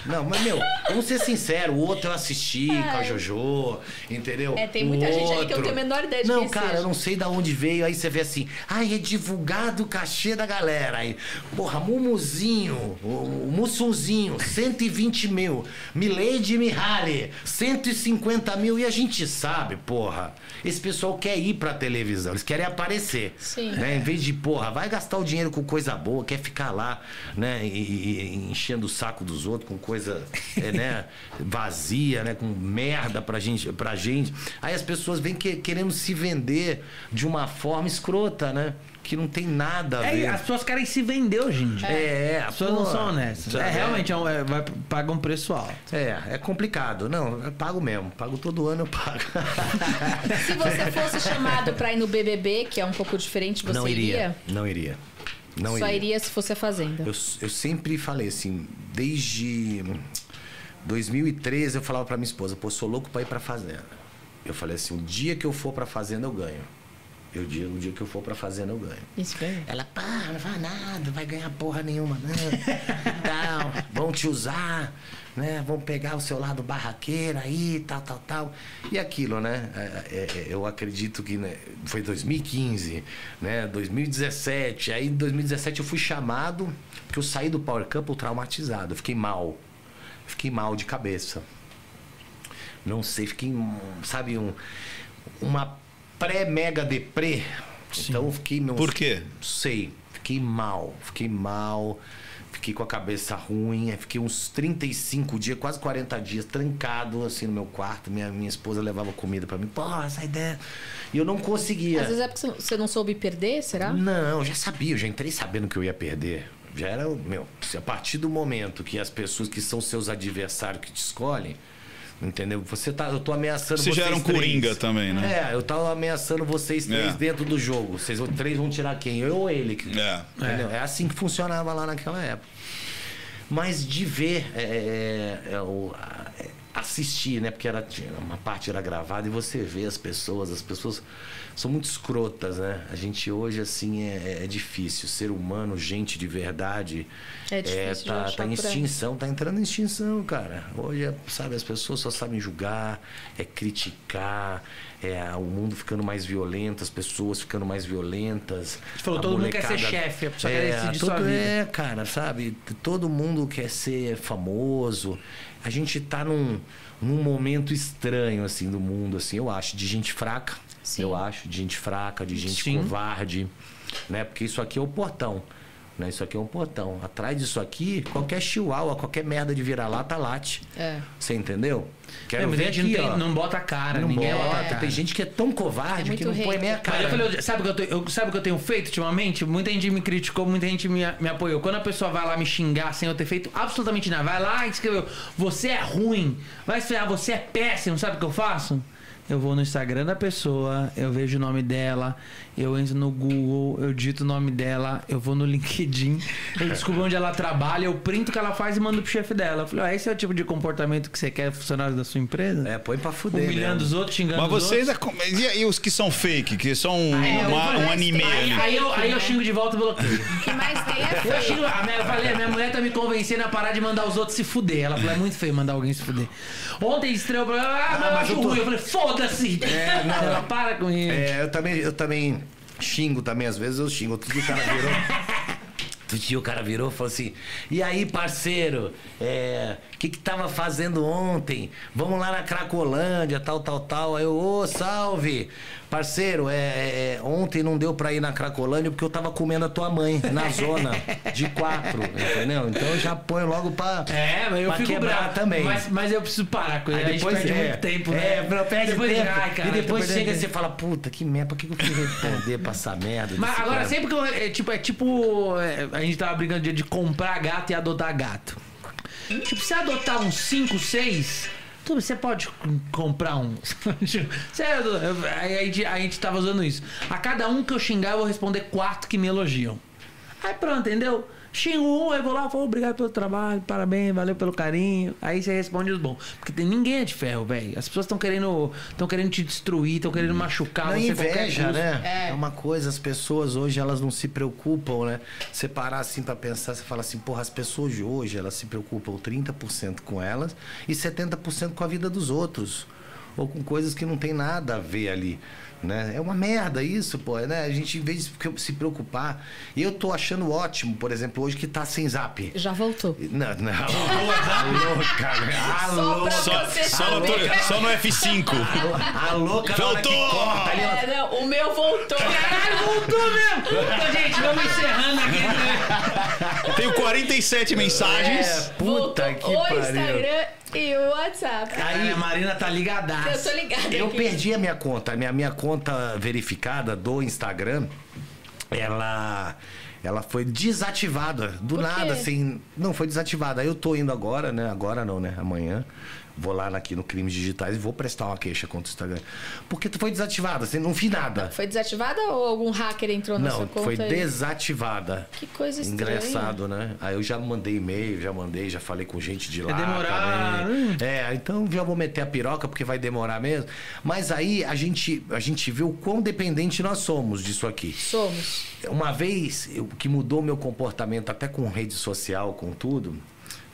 Speaker 4: Não, não, mas meu, vamos ser sinceros, o outro eu assisti com a Jojo, entendeu?
Speaker 2: É, tem
Speaker 4: O
Speaker 2: muita gente ali que eu tenho a menor ideia de
Speaker 4: Não, cara,
Speaker 2: seja.
Speaker 4: eu não sei da onde veio, aí você vê assim, ai, é divulgado o cachê da galera. Aí, porra, Mumuzinho, o, o Mussunzinho, 120 mil. Milady Mihaly, 150 mil. E a gente sabe, porra, esse pessoal quer ir pra televisão, eles querem aparecer.
Speaker 2: Sim.
Speaker 4: Né? Em vez de, porra, vai gastar o dinheiro com coisa boa, quer ficar lá, né, e, e- enchendo o saco dos outros com coisa, é, né, vazia, né, com merda pra gente, pra gente. Aí as pessoas vêm que- querendo se vender de uma forma escrota, né, que não tem nada a ver.
Speaker 1: É, as pessoas querem se vender hoje em dia.
Speaker 4: É,
Speaker 1: As pessoas não são honestas. É,
Speaker 4: é.
Speaker 1: realmente, é um- é, vai, paga um preço alto.
Speaker 4: É, é complicado. Não, eu pago mesmo. Pago todo ano, eu pago.
Speaker 2: Se você fosse chamado pra ir no BBB, que é um pouco diferente, você
Speaker 4: não iria. Não iria. Não
Speaker 2: Só
Speaker 4: iria.
Speaker 2: iria se fosse a Fazenda.
Speaker 4: Eu, eu sempre falei assim, desde 2013 eu falava pra minha esposa, pô, sou louco pra ir pra fazenda. Eu falei assim, o dia que eu for pra fazenda eu ganho. Eu dia, o dia que eu for pra fazenda eu ganho.
Speaker 2: Isso mesmo.
Speaker 4: Ela, pá, não vai nada, não vai ganhar porra nenhuma, não. tal, vão te usar, né? Vão pegar o seu lado barraqueiro aí, tal, tal, tal. E aquilo, né? É, é, é, eu acredito que né, foi 2015, né? 2017. Aí em 2017 eu fui chamado, porque eu saí do Power Couple traumatizado, eu fiquei mal. Fiquei mal de cabeça. Não sei, fiquei, sabe, um, uma pré-mega deprê. Então eu fiquei, meu,
Speaker 3: Por quê?
Speaker 4: não sei, fiquei mal, fiquei mal, fiquei com a cabeça ruim, aí fiquei uns 35 dias, quase 40 dias, trancado assim no meu quarto. Minha, minha esposa levava comida pra mim, pô, sai dentro. E eu não conseguia.
Speaker 2: Às vezes é porque você não soube perder, será?
Speaker 4: Não, eu já sabia, eu já entrei sabendo que eu ia perder. Já era, o- meu, a partir do momento que as pessoas que são seus adversários que te escolhem, entendeu? Você tá, eu tô ameaçando
Speaker 3: Você
Speaker 4: vocês
Speaker 3: já era um
Speaker 4: três.
Speaker 3: coringa também, né?
Speaker 4: É, eu tava ameaçando vocês três
Speaker 3: É.
Speaker 4: dentro do jogo. Vocês três vão tirar quem? Eu ou ele?
Speaker 3: É.
Speaker 4: Entendeu? É. assim que funcionava lá naquela época. mas de ver é, é, é, o, é, assistir, né? Porque era, uma parte era gravada e você vê as pessoas, as pessoas são muito escrotas, né? A gente hoje, assim, é, é difícil. Ser humano, gente de verdade,
Speaker 2: É difícil de
Speaker 4: tá, tá em extinção, tá entrando em extinção, cara. Hoje, é, sabe, as pessoas só sabem julgar, é criticar, é o mundo ficando mais violento, as pessoas ficando mais violentas.
Speaker 1: Você falou,
Speaker 4: a
Speaker 1: todo mundo quer ser
Speaker 4: molecada-
Speaker 1: chefe, a pessoa quer decidir sua
Speaker 4: todo-
Speaker 1: vida.
Speaker 4: É, cara, sabe? Todo mundo quer ser famoso. A gente tá num, num momento estranho, assim, do mundo, assim, eu acho, de gente fraca.
Speaker 2: Sim.
Speaker 4: Eu acho, de gente fraca, de gente
Speaker 1: Sim.
Speaker 4: covarde, né? Porque isso aqui é o portão. Né? Isso aqui é um portão. Atrás disso aqui, qualquer chihuahua, qualquer merda de vira-lata late.
Speaker 2: É.
Speaker 4: Você entendeu? Quero
Speaker 1: É, mas
Speaker 4: ver aqui,
Speaker 1: não, tem- não bota a cara,
Speaker 4: Não
Speaker 1: ninguém
Speaker 4: bota.
Speaker 1: bota cara.
Speaker 4: Tem gente que é tão covarde
Speaker 2: É
Speaker 4: que não põe nem a.
Speaker 1: Mas
Speaker 4: cara.
Speaker 1: eu falei, sabe o que eu, eu- sabe o que eu tenho feito ultimamente? Muita gente me criticou, muita gente me, me apoiou. Quando a pessoa vai lá me xingar sem eu ter feito absolutamente nada, vai lá e escreveu: Você é ruim, vai escrever, você é péssimo, sabe o que eu faço? Eu vou no Instagram da pessoa, eu vejo o nome dela, eu entro no Google, eu digito o nome dela, eu vou no LinkedIn, eu descubro onde ela trabalha, eu printo o que ela faz e mando pro chefe dela. Eu falei, ah, esse é o tipo de comportamento que você quer funcionário da sua empresa?
Speaker 4: É, põe pra fuder.
Speaker 1: Humilhando
Speaker 4: mesmo.
Speaker 1: os outros, xingando
Speaker 3: Mas
Speaker 1: os outros.
Speaker 3: ainda. come- E aí os que são fake, que são um, uma- um anime
Speaker 1: Aí,
Speaker 3: ali?
Speaker 1: aí eu, aí eu xingo de volta e bloqueio.
Speaker 2: O que mais tem é
Speaker 1: Eu xingo, a minha, eu falei, a minha mulher tá me convencendo a parar de mandar os outros se fuder. Ela falou, é muito feio mandar alguém se fuder. Ontem estreou o programa, ah, mas eu
Speaker 4: mas
Speaker 1: acho
Speaker 4: eu tô-
Speaker 1: ruim. Eu falei, foda-se.
Speaker 4: É, não,
Speaker 1: Ela
Speaker 4: é-
Speaker 1: para com isso.
Speaker 4: É, eu também, eu também xingo também, às vezes eu xingo. Outro dia o cara virou. Outro dia o cara virou e falou assim: E aí, parceiro, é, o que que tava fazendo ontem? Vamos lá na Cracolândia, tal, tal, tal. Aí eu, ô, salve! Parceiro, é, é, é, ontem não deu pra ir na Cracolândia porque eu tava comendo a tua mãe na zona de quatro, entendeu? Então eu já ponho logo pra,
Speaker 1: É, mas eu fico
Speaker 4: quebrar
Speaker 1: bravo.
Speaker 4: também.
Speaker 1: Mas, mas eu preciso parar com.
Speaker 4: Aí
Speaker 1: a
Speaker 4: depois
Speaker 1: gente perde
Speaker 4: é,
Speaker 1: muito tempo,
Speaker 4: é,
Speaker 1: né?
Speaker 4: não, perde
Speaker 1: depois,
Speaker 4: tempo.
Speaker 1: Ai, cara,
Speaker 4: e depois chega e você fala, puta, que merda, por que eu fui responder pra essa merda?
Speaker 1: Mas agora,
Speaker 4: cara?
Speaker 1: sempre que eu. É tipo, é tipo. é, a gente tava brincando de, de comprar gato e adotar gato. Tipo, se adotar uns 5, 6. Você pode comprar um. Sério, a gente tava usando isso. A cada um que eu xingar, eu vou responder quatro que me elogiam. Aí pronto, entendeu? Xingo um, aí vou lá, falo, obrigado pelo trabalho, parabéns, valeu pelo carinho. Aí você responde os bons. Porque tem, ninguém é de ferro, velho. As pessoas estão querendo, estão querendo te destruir, estão querendo machucar
Speaker 4: Não,
Speaker 1: você a qualquer
Speaker 4: inveja, né?
Speaker 2: É.
Speaker 4: É. uma coisa, as pessoas hoje, elas não se preocupam, né? Você parar assim pra pensar, você fala assim, porra, as pessoas de hoje, elas se preocupam 30% com elas e 70% com a vida dos outros. Ou com coisas que não tem nada a ver ali. Né? É uma merda isso, pô. Né? A gente, em vez de se preocupar. Eu tô achando ótimo, por exemplo, hoje que tá sem zap.
Speaker 2: Já voltou.
Speaker 4: Não, não. Alô, cara. Alô,
Speaker 3: Só,
Speaker 2: Você
Speaker 3: só, no, só no F5.
Speaker 4: a louca hora que
Speaker 3: Voltou!
Speaker 4: corta
Speaker 2: É, não, o meu voltou.
Speaker 1: Caralho, voltou mesmo! Então, gente, vamos encerrando aqui. né?
Speaker 3: Tenho 47 mensagens.
Speaker 4: É, puta
Speaker 2: voltou
Speaker 4: que
Speaker 2: o
Speaker 4: pariu.
Speaker 2: Instagram e o WhatsApp.
Speaker 1: Aí a Marina tá ligadaça.
Speaker 2: Eu tô ligada
Speaker 4: Eu
Speaker 2: aqui.
Speaker 4: perdi a minha conta. A minha, minha conta verificada do Instagram, ela. Ela foi desativada. Do
Speaker 2: Por
Speaker 4: nada,
Speaker 2: quê?
Speaker 4: assim. Não, foi desativada. Aí eu tô indo agora, né? Agora não, né? Amanhã. Vou lá aqui no Crimes Digitais e vou prestar uma queixa contra o Instagram. Porque foi desativada, assim, não fiz nada.
Speaker 2: Foi desativada ou algum hacker entrou na
Speaker 4: Não,
Speaker 2: sua conta?
Speaker 4: foi
Speaker 2: e-
Speaker 4: desativada.
Speaker 2: Que coisa estranha.
Speaker 4: Engraçado, né? Aí eu já mandei e-mail, já mandei, já falei com gente de lá.
Speaker 1: demorar,
Speaker 4: também. É, então já vou meter a piroca porque vai demorar mesmo. Mas aí a gente, a gente vê o quão dependente nós somos disso aqui.
Speaker 2: Somos.
Speaker 4: Uma vez, o que mudou meu comportamento, até com rede social, com tudo,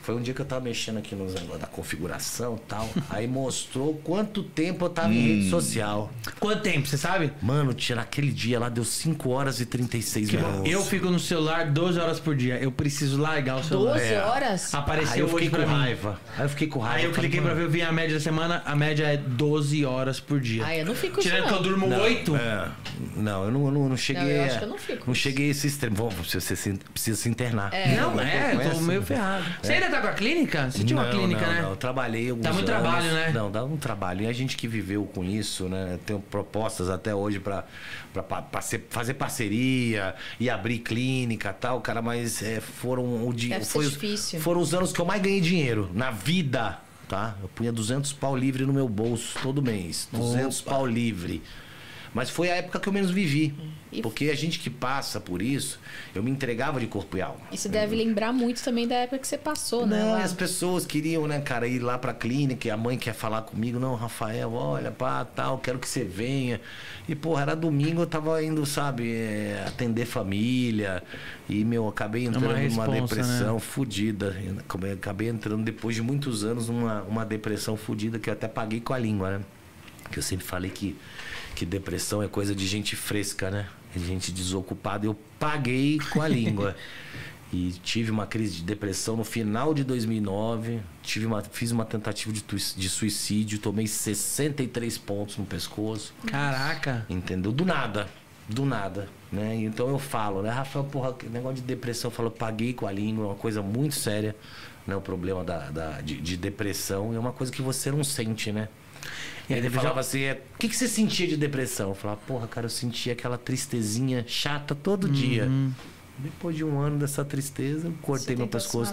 Speaker 4: foi um dia que eu tava mexendo aqui nos negócios da configuração e tal. aí mostrou quanto tempo eu tava em rede social.
Speaker 1: Quanto tempo, você sabe?
Speaker 4: Mano, tinha naquele dia lá, deu 5 horas e 36 minutos.
Speaker 1: Eu fico no celular 12 horas por dia. Eu preciso largar o celular.
Speaker 2: 12 horas?
Speaker 4: Aí
Speaker 1: Apareceu
Speaker 4: eu fiquei
Speaker 1: hoje
Speaker 4: com raiva. Aí eu fiquei com raiva.
Speaker 1: Aí eu cliquei pra ver, eu vi a média da semana. A média é 12 horas por dia.
Speaker 2: Ah, eu não fico
Speaker 1: Tirando
Speaker 2: isso,
Speaker 1: que eu
Speaker 2: não.
Speaker 1: durmo 8.
Speaker 4: É, não, eu não, eu não, não cheguei.
Speaker 2: Não, eu acho que eu não fico.
Speaker 4: Não cheguei a esse extremo. Bom, você, você se- precisa se internar.
Speaker 1: Não,
Speaker 4: Eu
Speaker 1: é,
Speaker 4: tô
Speaker 1: eu tô meio ferrado. Você ainda tá com a clínica? Você tinha uma
Speaker 4: não,
Speaker 1: clínica,
Speaker 4: não,
Speaker 1: né?
Speaker 4: Não, eu trabalhei alguns
Speaker 1: Dá muito
Speaker 4: anos.
Speaker 1: trabalho, né?
Speaker 4: Não, dá um trabalho. E a gente que viveu com isso, né? Tenho propostas até hoje pra, pra, pra- pra ser- fazer parceria e abrir clínica e tal, cara, mas é, foram o dia. Foi os-
Speaker 2: difícil.
Speaker 4: Foram os anos que eu mais ganhei dinheiro na vida, tá? Eu punha 200 pau livre no meu bolso todo mês. 200 pau livre. Mas foi a época que eu menos vivi.
Speaker 2: E-
Speaker 4: Porque a gente que passa por isso, eu me entregava de corpo e alma.
Speaker 2: E você deve lembrar muito também da época que você passou, né?
Speaker 4: Não,
Speaker 2: lá.
Speaker 4: e as pessoas queriam, né, cara, ir lá pra clínica e a mãe quer falar comigo. Não, Rafael, olha, pá, tal, quero que você venha. E, porra, era domingo, eu tava indo, sabe, é, atender família. E, meu, acabei entrando numa
Speaker 1: responsa,
Speaker 4: depressão
Speaker 1: né?
Speaker 4: fodida. Eu Acabei, acabei entrando depois de muitos anos numa uma depressão fodida que eu até paguei com a língua, né? Que eu sempre falei que, que depressão é coisa de gente fresca, né? Gente desocupada. Eu paguei com a língua. E tive uma crise de depressão no final de 2009. Tive uma, fiz uma tentativa de, de suicídio. Tomei 63 pontos no pescoço.
Speaker 1: Caraca.
Speaker 4: Entendeu? Do nada. Do nada. Né? Então eu falo, né? Rafael, porra, negócio de depressão. Eu falo, paguei com a língua. É uma coisa muito séria. Né? O problema da, da- de, de depressão. É uma coisa que você não sente, né? E aí ele falava assim, é, o que, que você sentia de depressão? Eu falava, porra, cara, eu sentia aquela tristezinha chata todo dia. Depois de um ano dessa tristeza, cortei meu pescoço.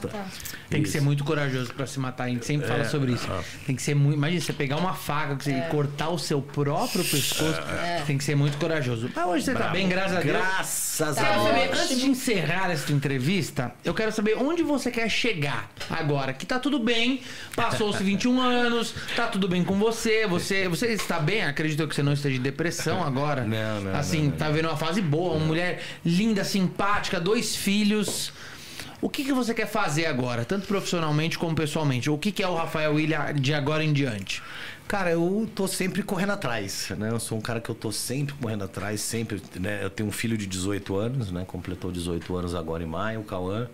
Speaker 1: Tem que
Speaker 4: Isso.
Speaker 1: ser muito corajoso pra se matar. A gente sempre fala
Speaker 4: É,
Speaker 1: sobre isso.
Speaker 4: ah.
Speaker 1: Tem que ser muito. Imagina você pegar uma faca você- e cortar o seu próprio pescoço. Tem que ser muito corajoso. Mas hoje você tá
Speaker 4: Bravo.
Speaker 1: bem, graças a Deus.
Speaker 4: Graças
Speaker 2: Tá
Speaker 4: a
Speaker 1: saber,
Speaker 4: Deus.
Speaker 1: antes de encerrar essa entrevista, eu quero saber onde você quer chegar agora. Que tá tudo bem, passou-se 21 anos, tá tudo bem com você, você, você está bem? Acredito que você não esteja de depressão agora.
Speaker 4: Não, não,
Speaker 1: Assim,
Speaker 4: não, não.
Speaker 1: tá vendo uma fase boa, uma mulher linda, simpática, dois filhos. O que, que você quer fazer agora, tanto profissionalmente como pessoalmente? O que, que é o Rafael William de agora em diante?
Speaker 4: Cara, eu tô sempre correndo atrás, né? Eu sou um cara que eu tô sempre correndo atrás, sempre, né? Eu tenho um filho de 18 anos, né? Completou 18 anos agora em maio, o Cauã.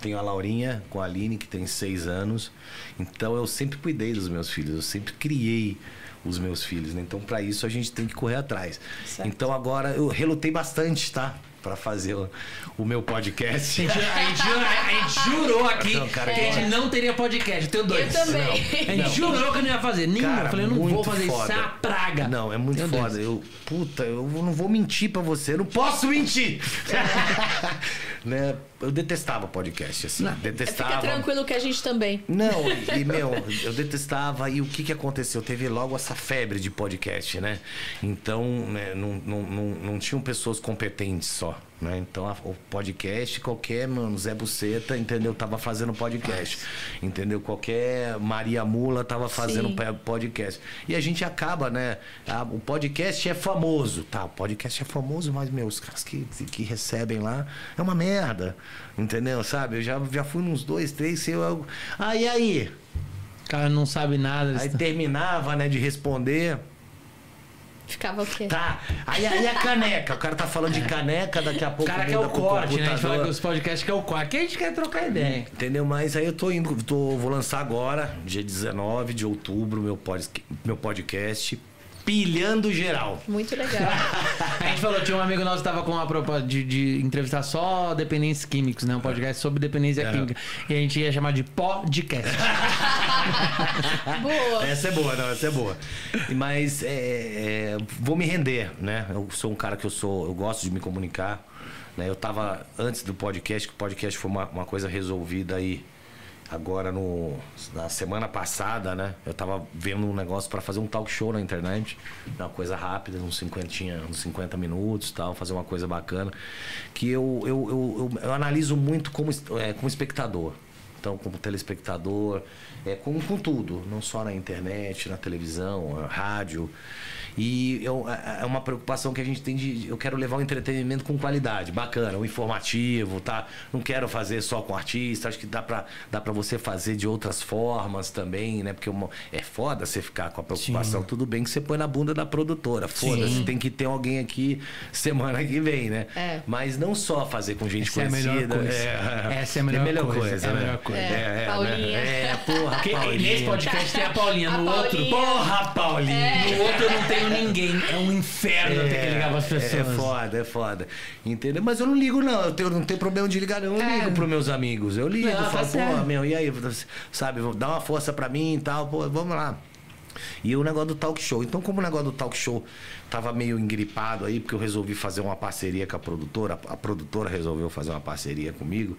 Speaker 4: Tenho a Laurinha com a Aline, que tem 6 anos. Então eu sempre cuidei dos meus filhos, eu sempre criei os meus filhos, né? Então para isso a gente tem que correr atrás.
Speaker 2: Certo.
Speaker 4: Então agora eu relutei bastante, tá? Pra fazer o, o meu
Speaker 1: A
Speaker 4: podcast.
Speaker 1: gente, a gente jurou- a gente jurou aqui
Speaker 4: Não, cara,
Speaker 1: que a gente não teria podcast. Eu tenho dois.
Speaker 2: Eu também.
Speaker 1: A gente jurou que não ia fazer. Nenhum.
Speaker 4: Cara,
Speaker 1: eu falei, eu não vou fazer isso. Isso é uma praga.
Speaker 4: Não, é muito
Speaker 1: Meu
Speaker 4: foda. Eu, puta, eu não vou mentir pra você. Eu não posso mentir. né? Eu detestava podcast, assim.
Speaker 1: Não.
Speaker 4: Detestava.
Speaker 2: Fica tranquilo que a gente também.
Speaker 4: Não, e, e, meu, eu detestava. E o que que aconteceu? Teve logo essa febre de podcast, né? Então, né, não, não, não, não tinham pessoas competentes só. Né? Então, a- o podcast, qualquer, mano, Zé Buceta, entendeu? Tava fazendo podcast. Entendeu? Qualquer Maria Mula tava fazendo
Speaker 2: Sim.
Speaker 4: podcast. E a gente acaba, né? a- o podcast é famoso. Tá, o podcast é famoso, mas, meu, os caras que, que recebem lá é uma merda. Entendeu? Sabe? Eu já, já fui nos dois, três, sei eu. Ah, e aí?
Speaker 1: O cara não sabe nada.
Speaker 4: Aí terminava, né, de responder.
Speaker 2: Ficava o quê?
Speaker 4: Tá. Aí, aí a caneca. O cara tá falando de caneca, daqui a
Speaker 1: O
Speaker 4: pouco.
Speaker 1: cara quer o corte, né? A gente fala que os podcasts quer o corte. Aqui a gente quer trocar ideia.
Speaker 4: Entendeu? Mas aí eu tô indo, tô, vou lançar agora, dia 19 de outubro, meu, pod, meu podcast. Pilhando geral.
Speaker 2: Muito legal.
Speaker 1: A gente falou, tinha um amigo nosso que tava com uma proposta de, de entrevistar só dependentes químicos, né? Um podcast sobre dependência
Speaker 4: É.
Speaker 1: química. E a gente ia chamar de podcast.
Speaker 2: Boa.
Speaker 4: Essa é boa, não, essa é boa. Mas é, é, vou me render, né? Eu sou um cara que eu sou, eu gosto de me comunicar. Né? Eu tava antes do podcast, que o podcast foi uma, uma coisa resolvida aí. Agora no na semana passada, né? Eu tava vendo um negócio para fazer um talk show na internet, uma coisa rápida, uns 50, uns 50 minutos, tal, fazer uma coisa bacana, que eu eu, eu, eu, eu analiso muito como é, como espectador. Então, como telespectador, é, com, com tudo, não só na internet, na televisão, na rádio. E eu, é é uma preocupação que a gente tem de. Eu quero levar o entretenimento com qualidade, bacana, o informativo, tá? Não quero fazer só com artista, acho que dá pra, dá pra você fazer de outras formas também, né? Porque uma- é foda você ficar com a preocupação. Tudo bem que você põe na bunda da produtora, foda-se, tem que ter alguém aqui semana que vem, né?
Speaker 2: É.
Speaker 4: Mas não só fazer com gente
Speaker 1: Essa é a melhor
Speaker 4: conhecida.
Speaker 1: coisa. Essa é a melhor coisa, é a
Speaker 4: né?
Speaker 1: melhor coisa.
Speaker 2: É, Paulinha.
Speaker 4: né? É, porra,
Speaker 1: Porque
Speaker 4: Paulinha.
Speaker 1: nesse podcast tem a Paulinha,
Speaker 2: A
Speaker 1: no outro.
Speaker 2: Paulinha.
Speaker 1: Porra, Paulinha!
Speaker 2: É.
Speaker 1: No outro eu não tenho ninguém. É um inferno ter que ligar pras pessoas.
Speaker 4: É, é foda, é foda. Entendeu? Mas eu não ligo, não. Eu, tenho, não tenho problema de ligar, não. Eu
Speaker 1: É.
Speaker 4: ligo pros meus amigos. Eu ligo,
Speaker 1: Não, tá
Speaker 4: falo, pô, meu, e aí? Sabe, dá uma força pra mim e tal, pô, vamos lá. E o negócio do talk show. Então, como o negócio do talk show tava meio engripado aí, porque eu resolvi fazer uma parceria com a produtora, a produtora resolveu fazer uma parceria comigo.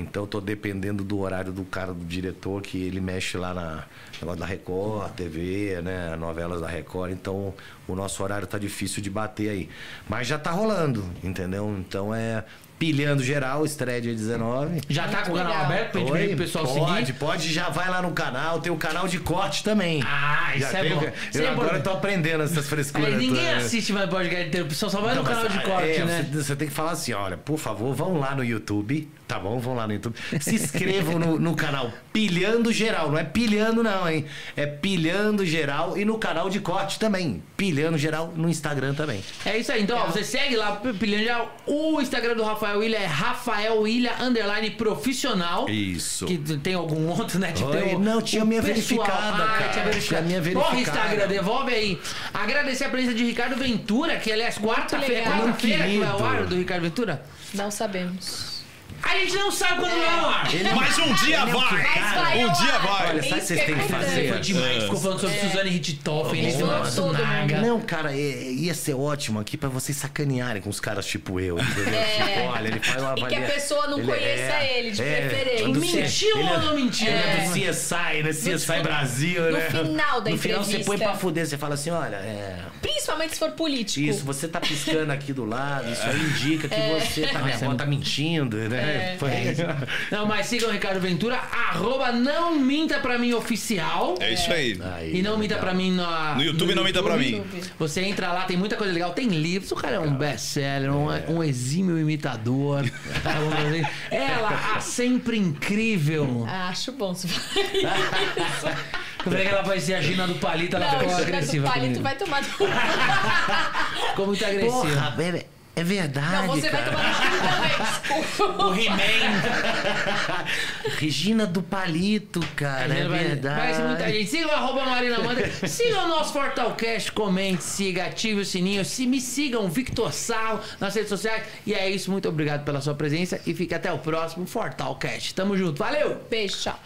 Speaker 4: Então eu tô dependendo do horário do cara, do diretor, que ele mexe lá na negócio da Record, TV, né? Novelas da Record. Então o nosso horário tá difícil de bater aí. Mas já tá rolando, entendeu? Então é pilhando geral, estreia dia 19.
Speaker 1: Já tá com o canal aberto pra gente
Speaker 4: Oi,
Speaker 1: ver o pessoal
Speaker 4: pode,
Speaker 1: seguir?
Speaker 4: pode, já vai lá no canal, tem o canal de corte também.
Speaker 1: Ah, isso
Speaker 4: Já
Speaker 1: é
Speaker 4: tem
Speaker 1: bom.
Speaker 4: Eu,
Speaker 1: Isso é
Speaker 4: agora
Speaker 1: bom.
Speaker 4: eu tô aprendendo essas frescuras.
Speaker 1: Aí ninguém
Speaker 4: todas.
Speaker 1: assiste mais podcast inteiro, o pessoal só vai no
Speaker 4: Não,
Speaker 1: canal
Speaker 4: mas,
Speaker 1: de corte,
Speaker 4: é,
Speaker 1: né?
Speaker 4: Você, você tem que falar assim, olha, por favor, vão lá no YouTube, tá bom? Vão lá no YouTube. Se inscrevam no, no canal Pilhando Geral, não é pilhando não, hein? É Pilhando Geral e no canal de corte também. Pilhando Geral no Instagram também.
Speaker 1: É isso aí. Então, ó, você segue lá, pilhando já. O Instagram do Rafael Ilha é Rafael Ilha underline profissional.
Speaker 4: Isso.
Speaker 1: Que tem algum outro, né? Tipo,
Speaker 4: Oi,
Speaker 1: o-
Speaker 4: não, tinha minha
Speaker 1: pessoal.
Speaker 4: verificada,
Speaker 1: Ah,
Speaker 4: cara.
Speaker 1: tinha verificada.
Speaker 4: Tinha minha
Speaker 1: Porra,
Speaker 4: verificada.
Speaker 1: Instagram, devolve aí. Agradecer a presença de Ricardo Ventura, que aliás, quarta-feira, quarta-feira que vai ao
Speaker 4: Querido.
Speaker 1: ar do Ricardo Ventura.
Speaker 2: Não sabemos.
Speaker 1: A gente não sabe quando vai ao ar.
Speaker 3: Mas um dia
Speaker 4: ele é
Speaker 3: vai!
Speaker 2: Mas vai
Speaker 3: Um dia vai!
Speaker 4: Olha, sabe o que vocês
Speaker 2: é
Speaker 4: têm que
Speaker 2: importante.
Speaker 4: fazer?
Speaker 1: Foi demais. Ficou falando sobre Suzane Richthofen, Elise
Speaker 2: Vamos
Speaker 1: Matsunaga.
Speaker 4: Não, cara, é- ia ser ótimo aqui pra vocês sacanearem com os caras tipo eu, entendeu?
Speaker 2: É.
Speaker 4: Tipo, olha, ele faz uma
Speaker 2: E que a
Speaker 4: avalia-
Speaker 2: pessoa não conheça ele, de preferência.
Speaker 4: do
Speaker 1: Mentiu
Speaker 4: ele
Speaker 1: ou não mentiu?
Speaker 4: Ele é
Speaker 1: É.
Speaker 4: do CSI, né? CSI Brasil,
Speaker 2: no
Speaker 4: né?
Speaker 2: final da
Speaker 4: No final você põe pra fuder, você fala assim, olha, é...
Speaker 2: Principalmente se for político.
Speaker 4: Isso, você tá piscando aqui do lado, isso aí indica que você tá, minha avó tá mentindo, né?
Speaker 2: É.
Speaker 4: Foi isso.
Speaker 1: Não, mas sigam o Ricardo Ventura, arroba não minta pra mim oficial.
Speaker 3: É isso aí.
Speaker 4: Aí,
Speaker 1: E não minta pra mim na,
Speaker 3: No YouTube não minta pra mim.
Speaker 1: Você entra lá, tem muita coisa legal. Tem livros, o cara é um best-seller, um, um exímio imitador. Ela, a sempre incrível.
Speaker 2: Acho bom se.
Speaker 1: Eu falei que ela parecia a Gina do Palito, ela
Speaker 2: Não,
Speaker 1: ficou agressiva.
Speaker 2: do palito
Speaker 1: comigo.
Speaker 2: vai tomar.
Speaker 1: Ficou muito agressiva.
Speaker 4: Porra, é, é verdade,
Speaker 2: Não, você vai
Speaker 4: cara.
Speaker 2: tomar cu também, desculpa.
Speaker 1: O He-Man.
Speaker 4: Regina do Palito, cara, é verdade.
Speaker 1: Parece muita gente. Siga o arroba Marina Manda. Siga o nosso Fortalcast, comente, siga, ative o sininho. Se me sigam, Victor Sarro, nas redes sociais. E é isso, muito obrigado pela sua presença e fique até o próximo Fortalcast. Tamo junto, valeu!
Speaker 2: Beijo, tchau.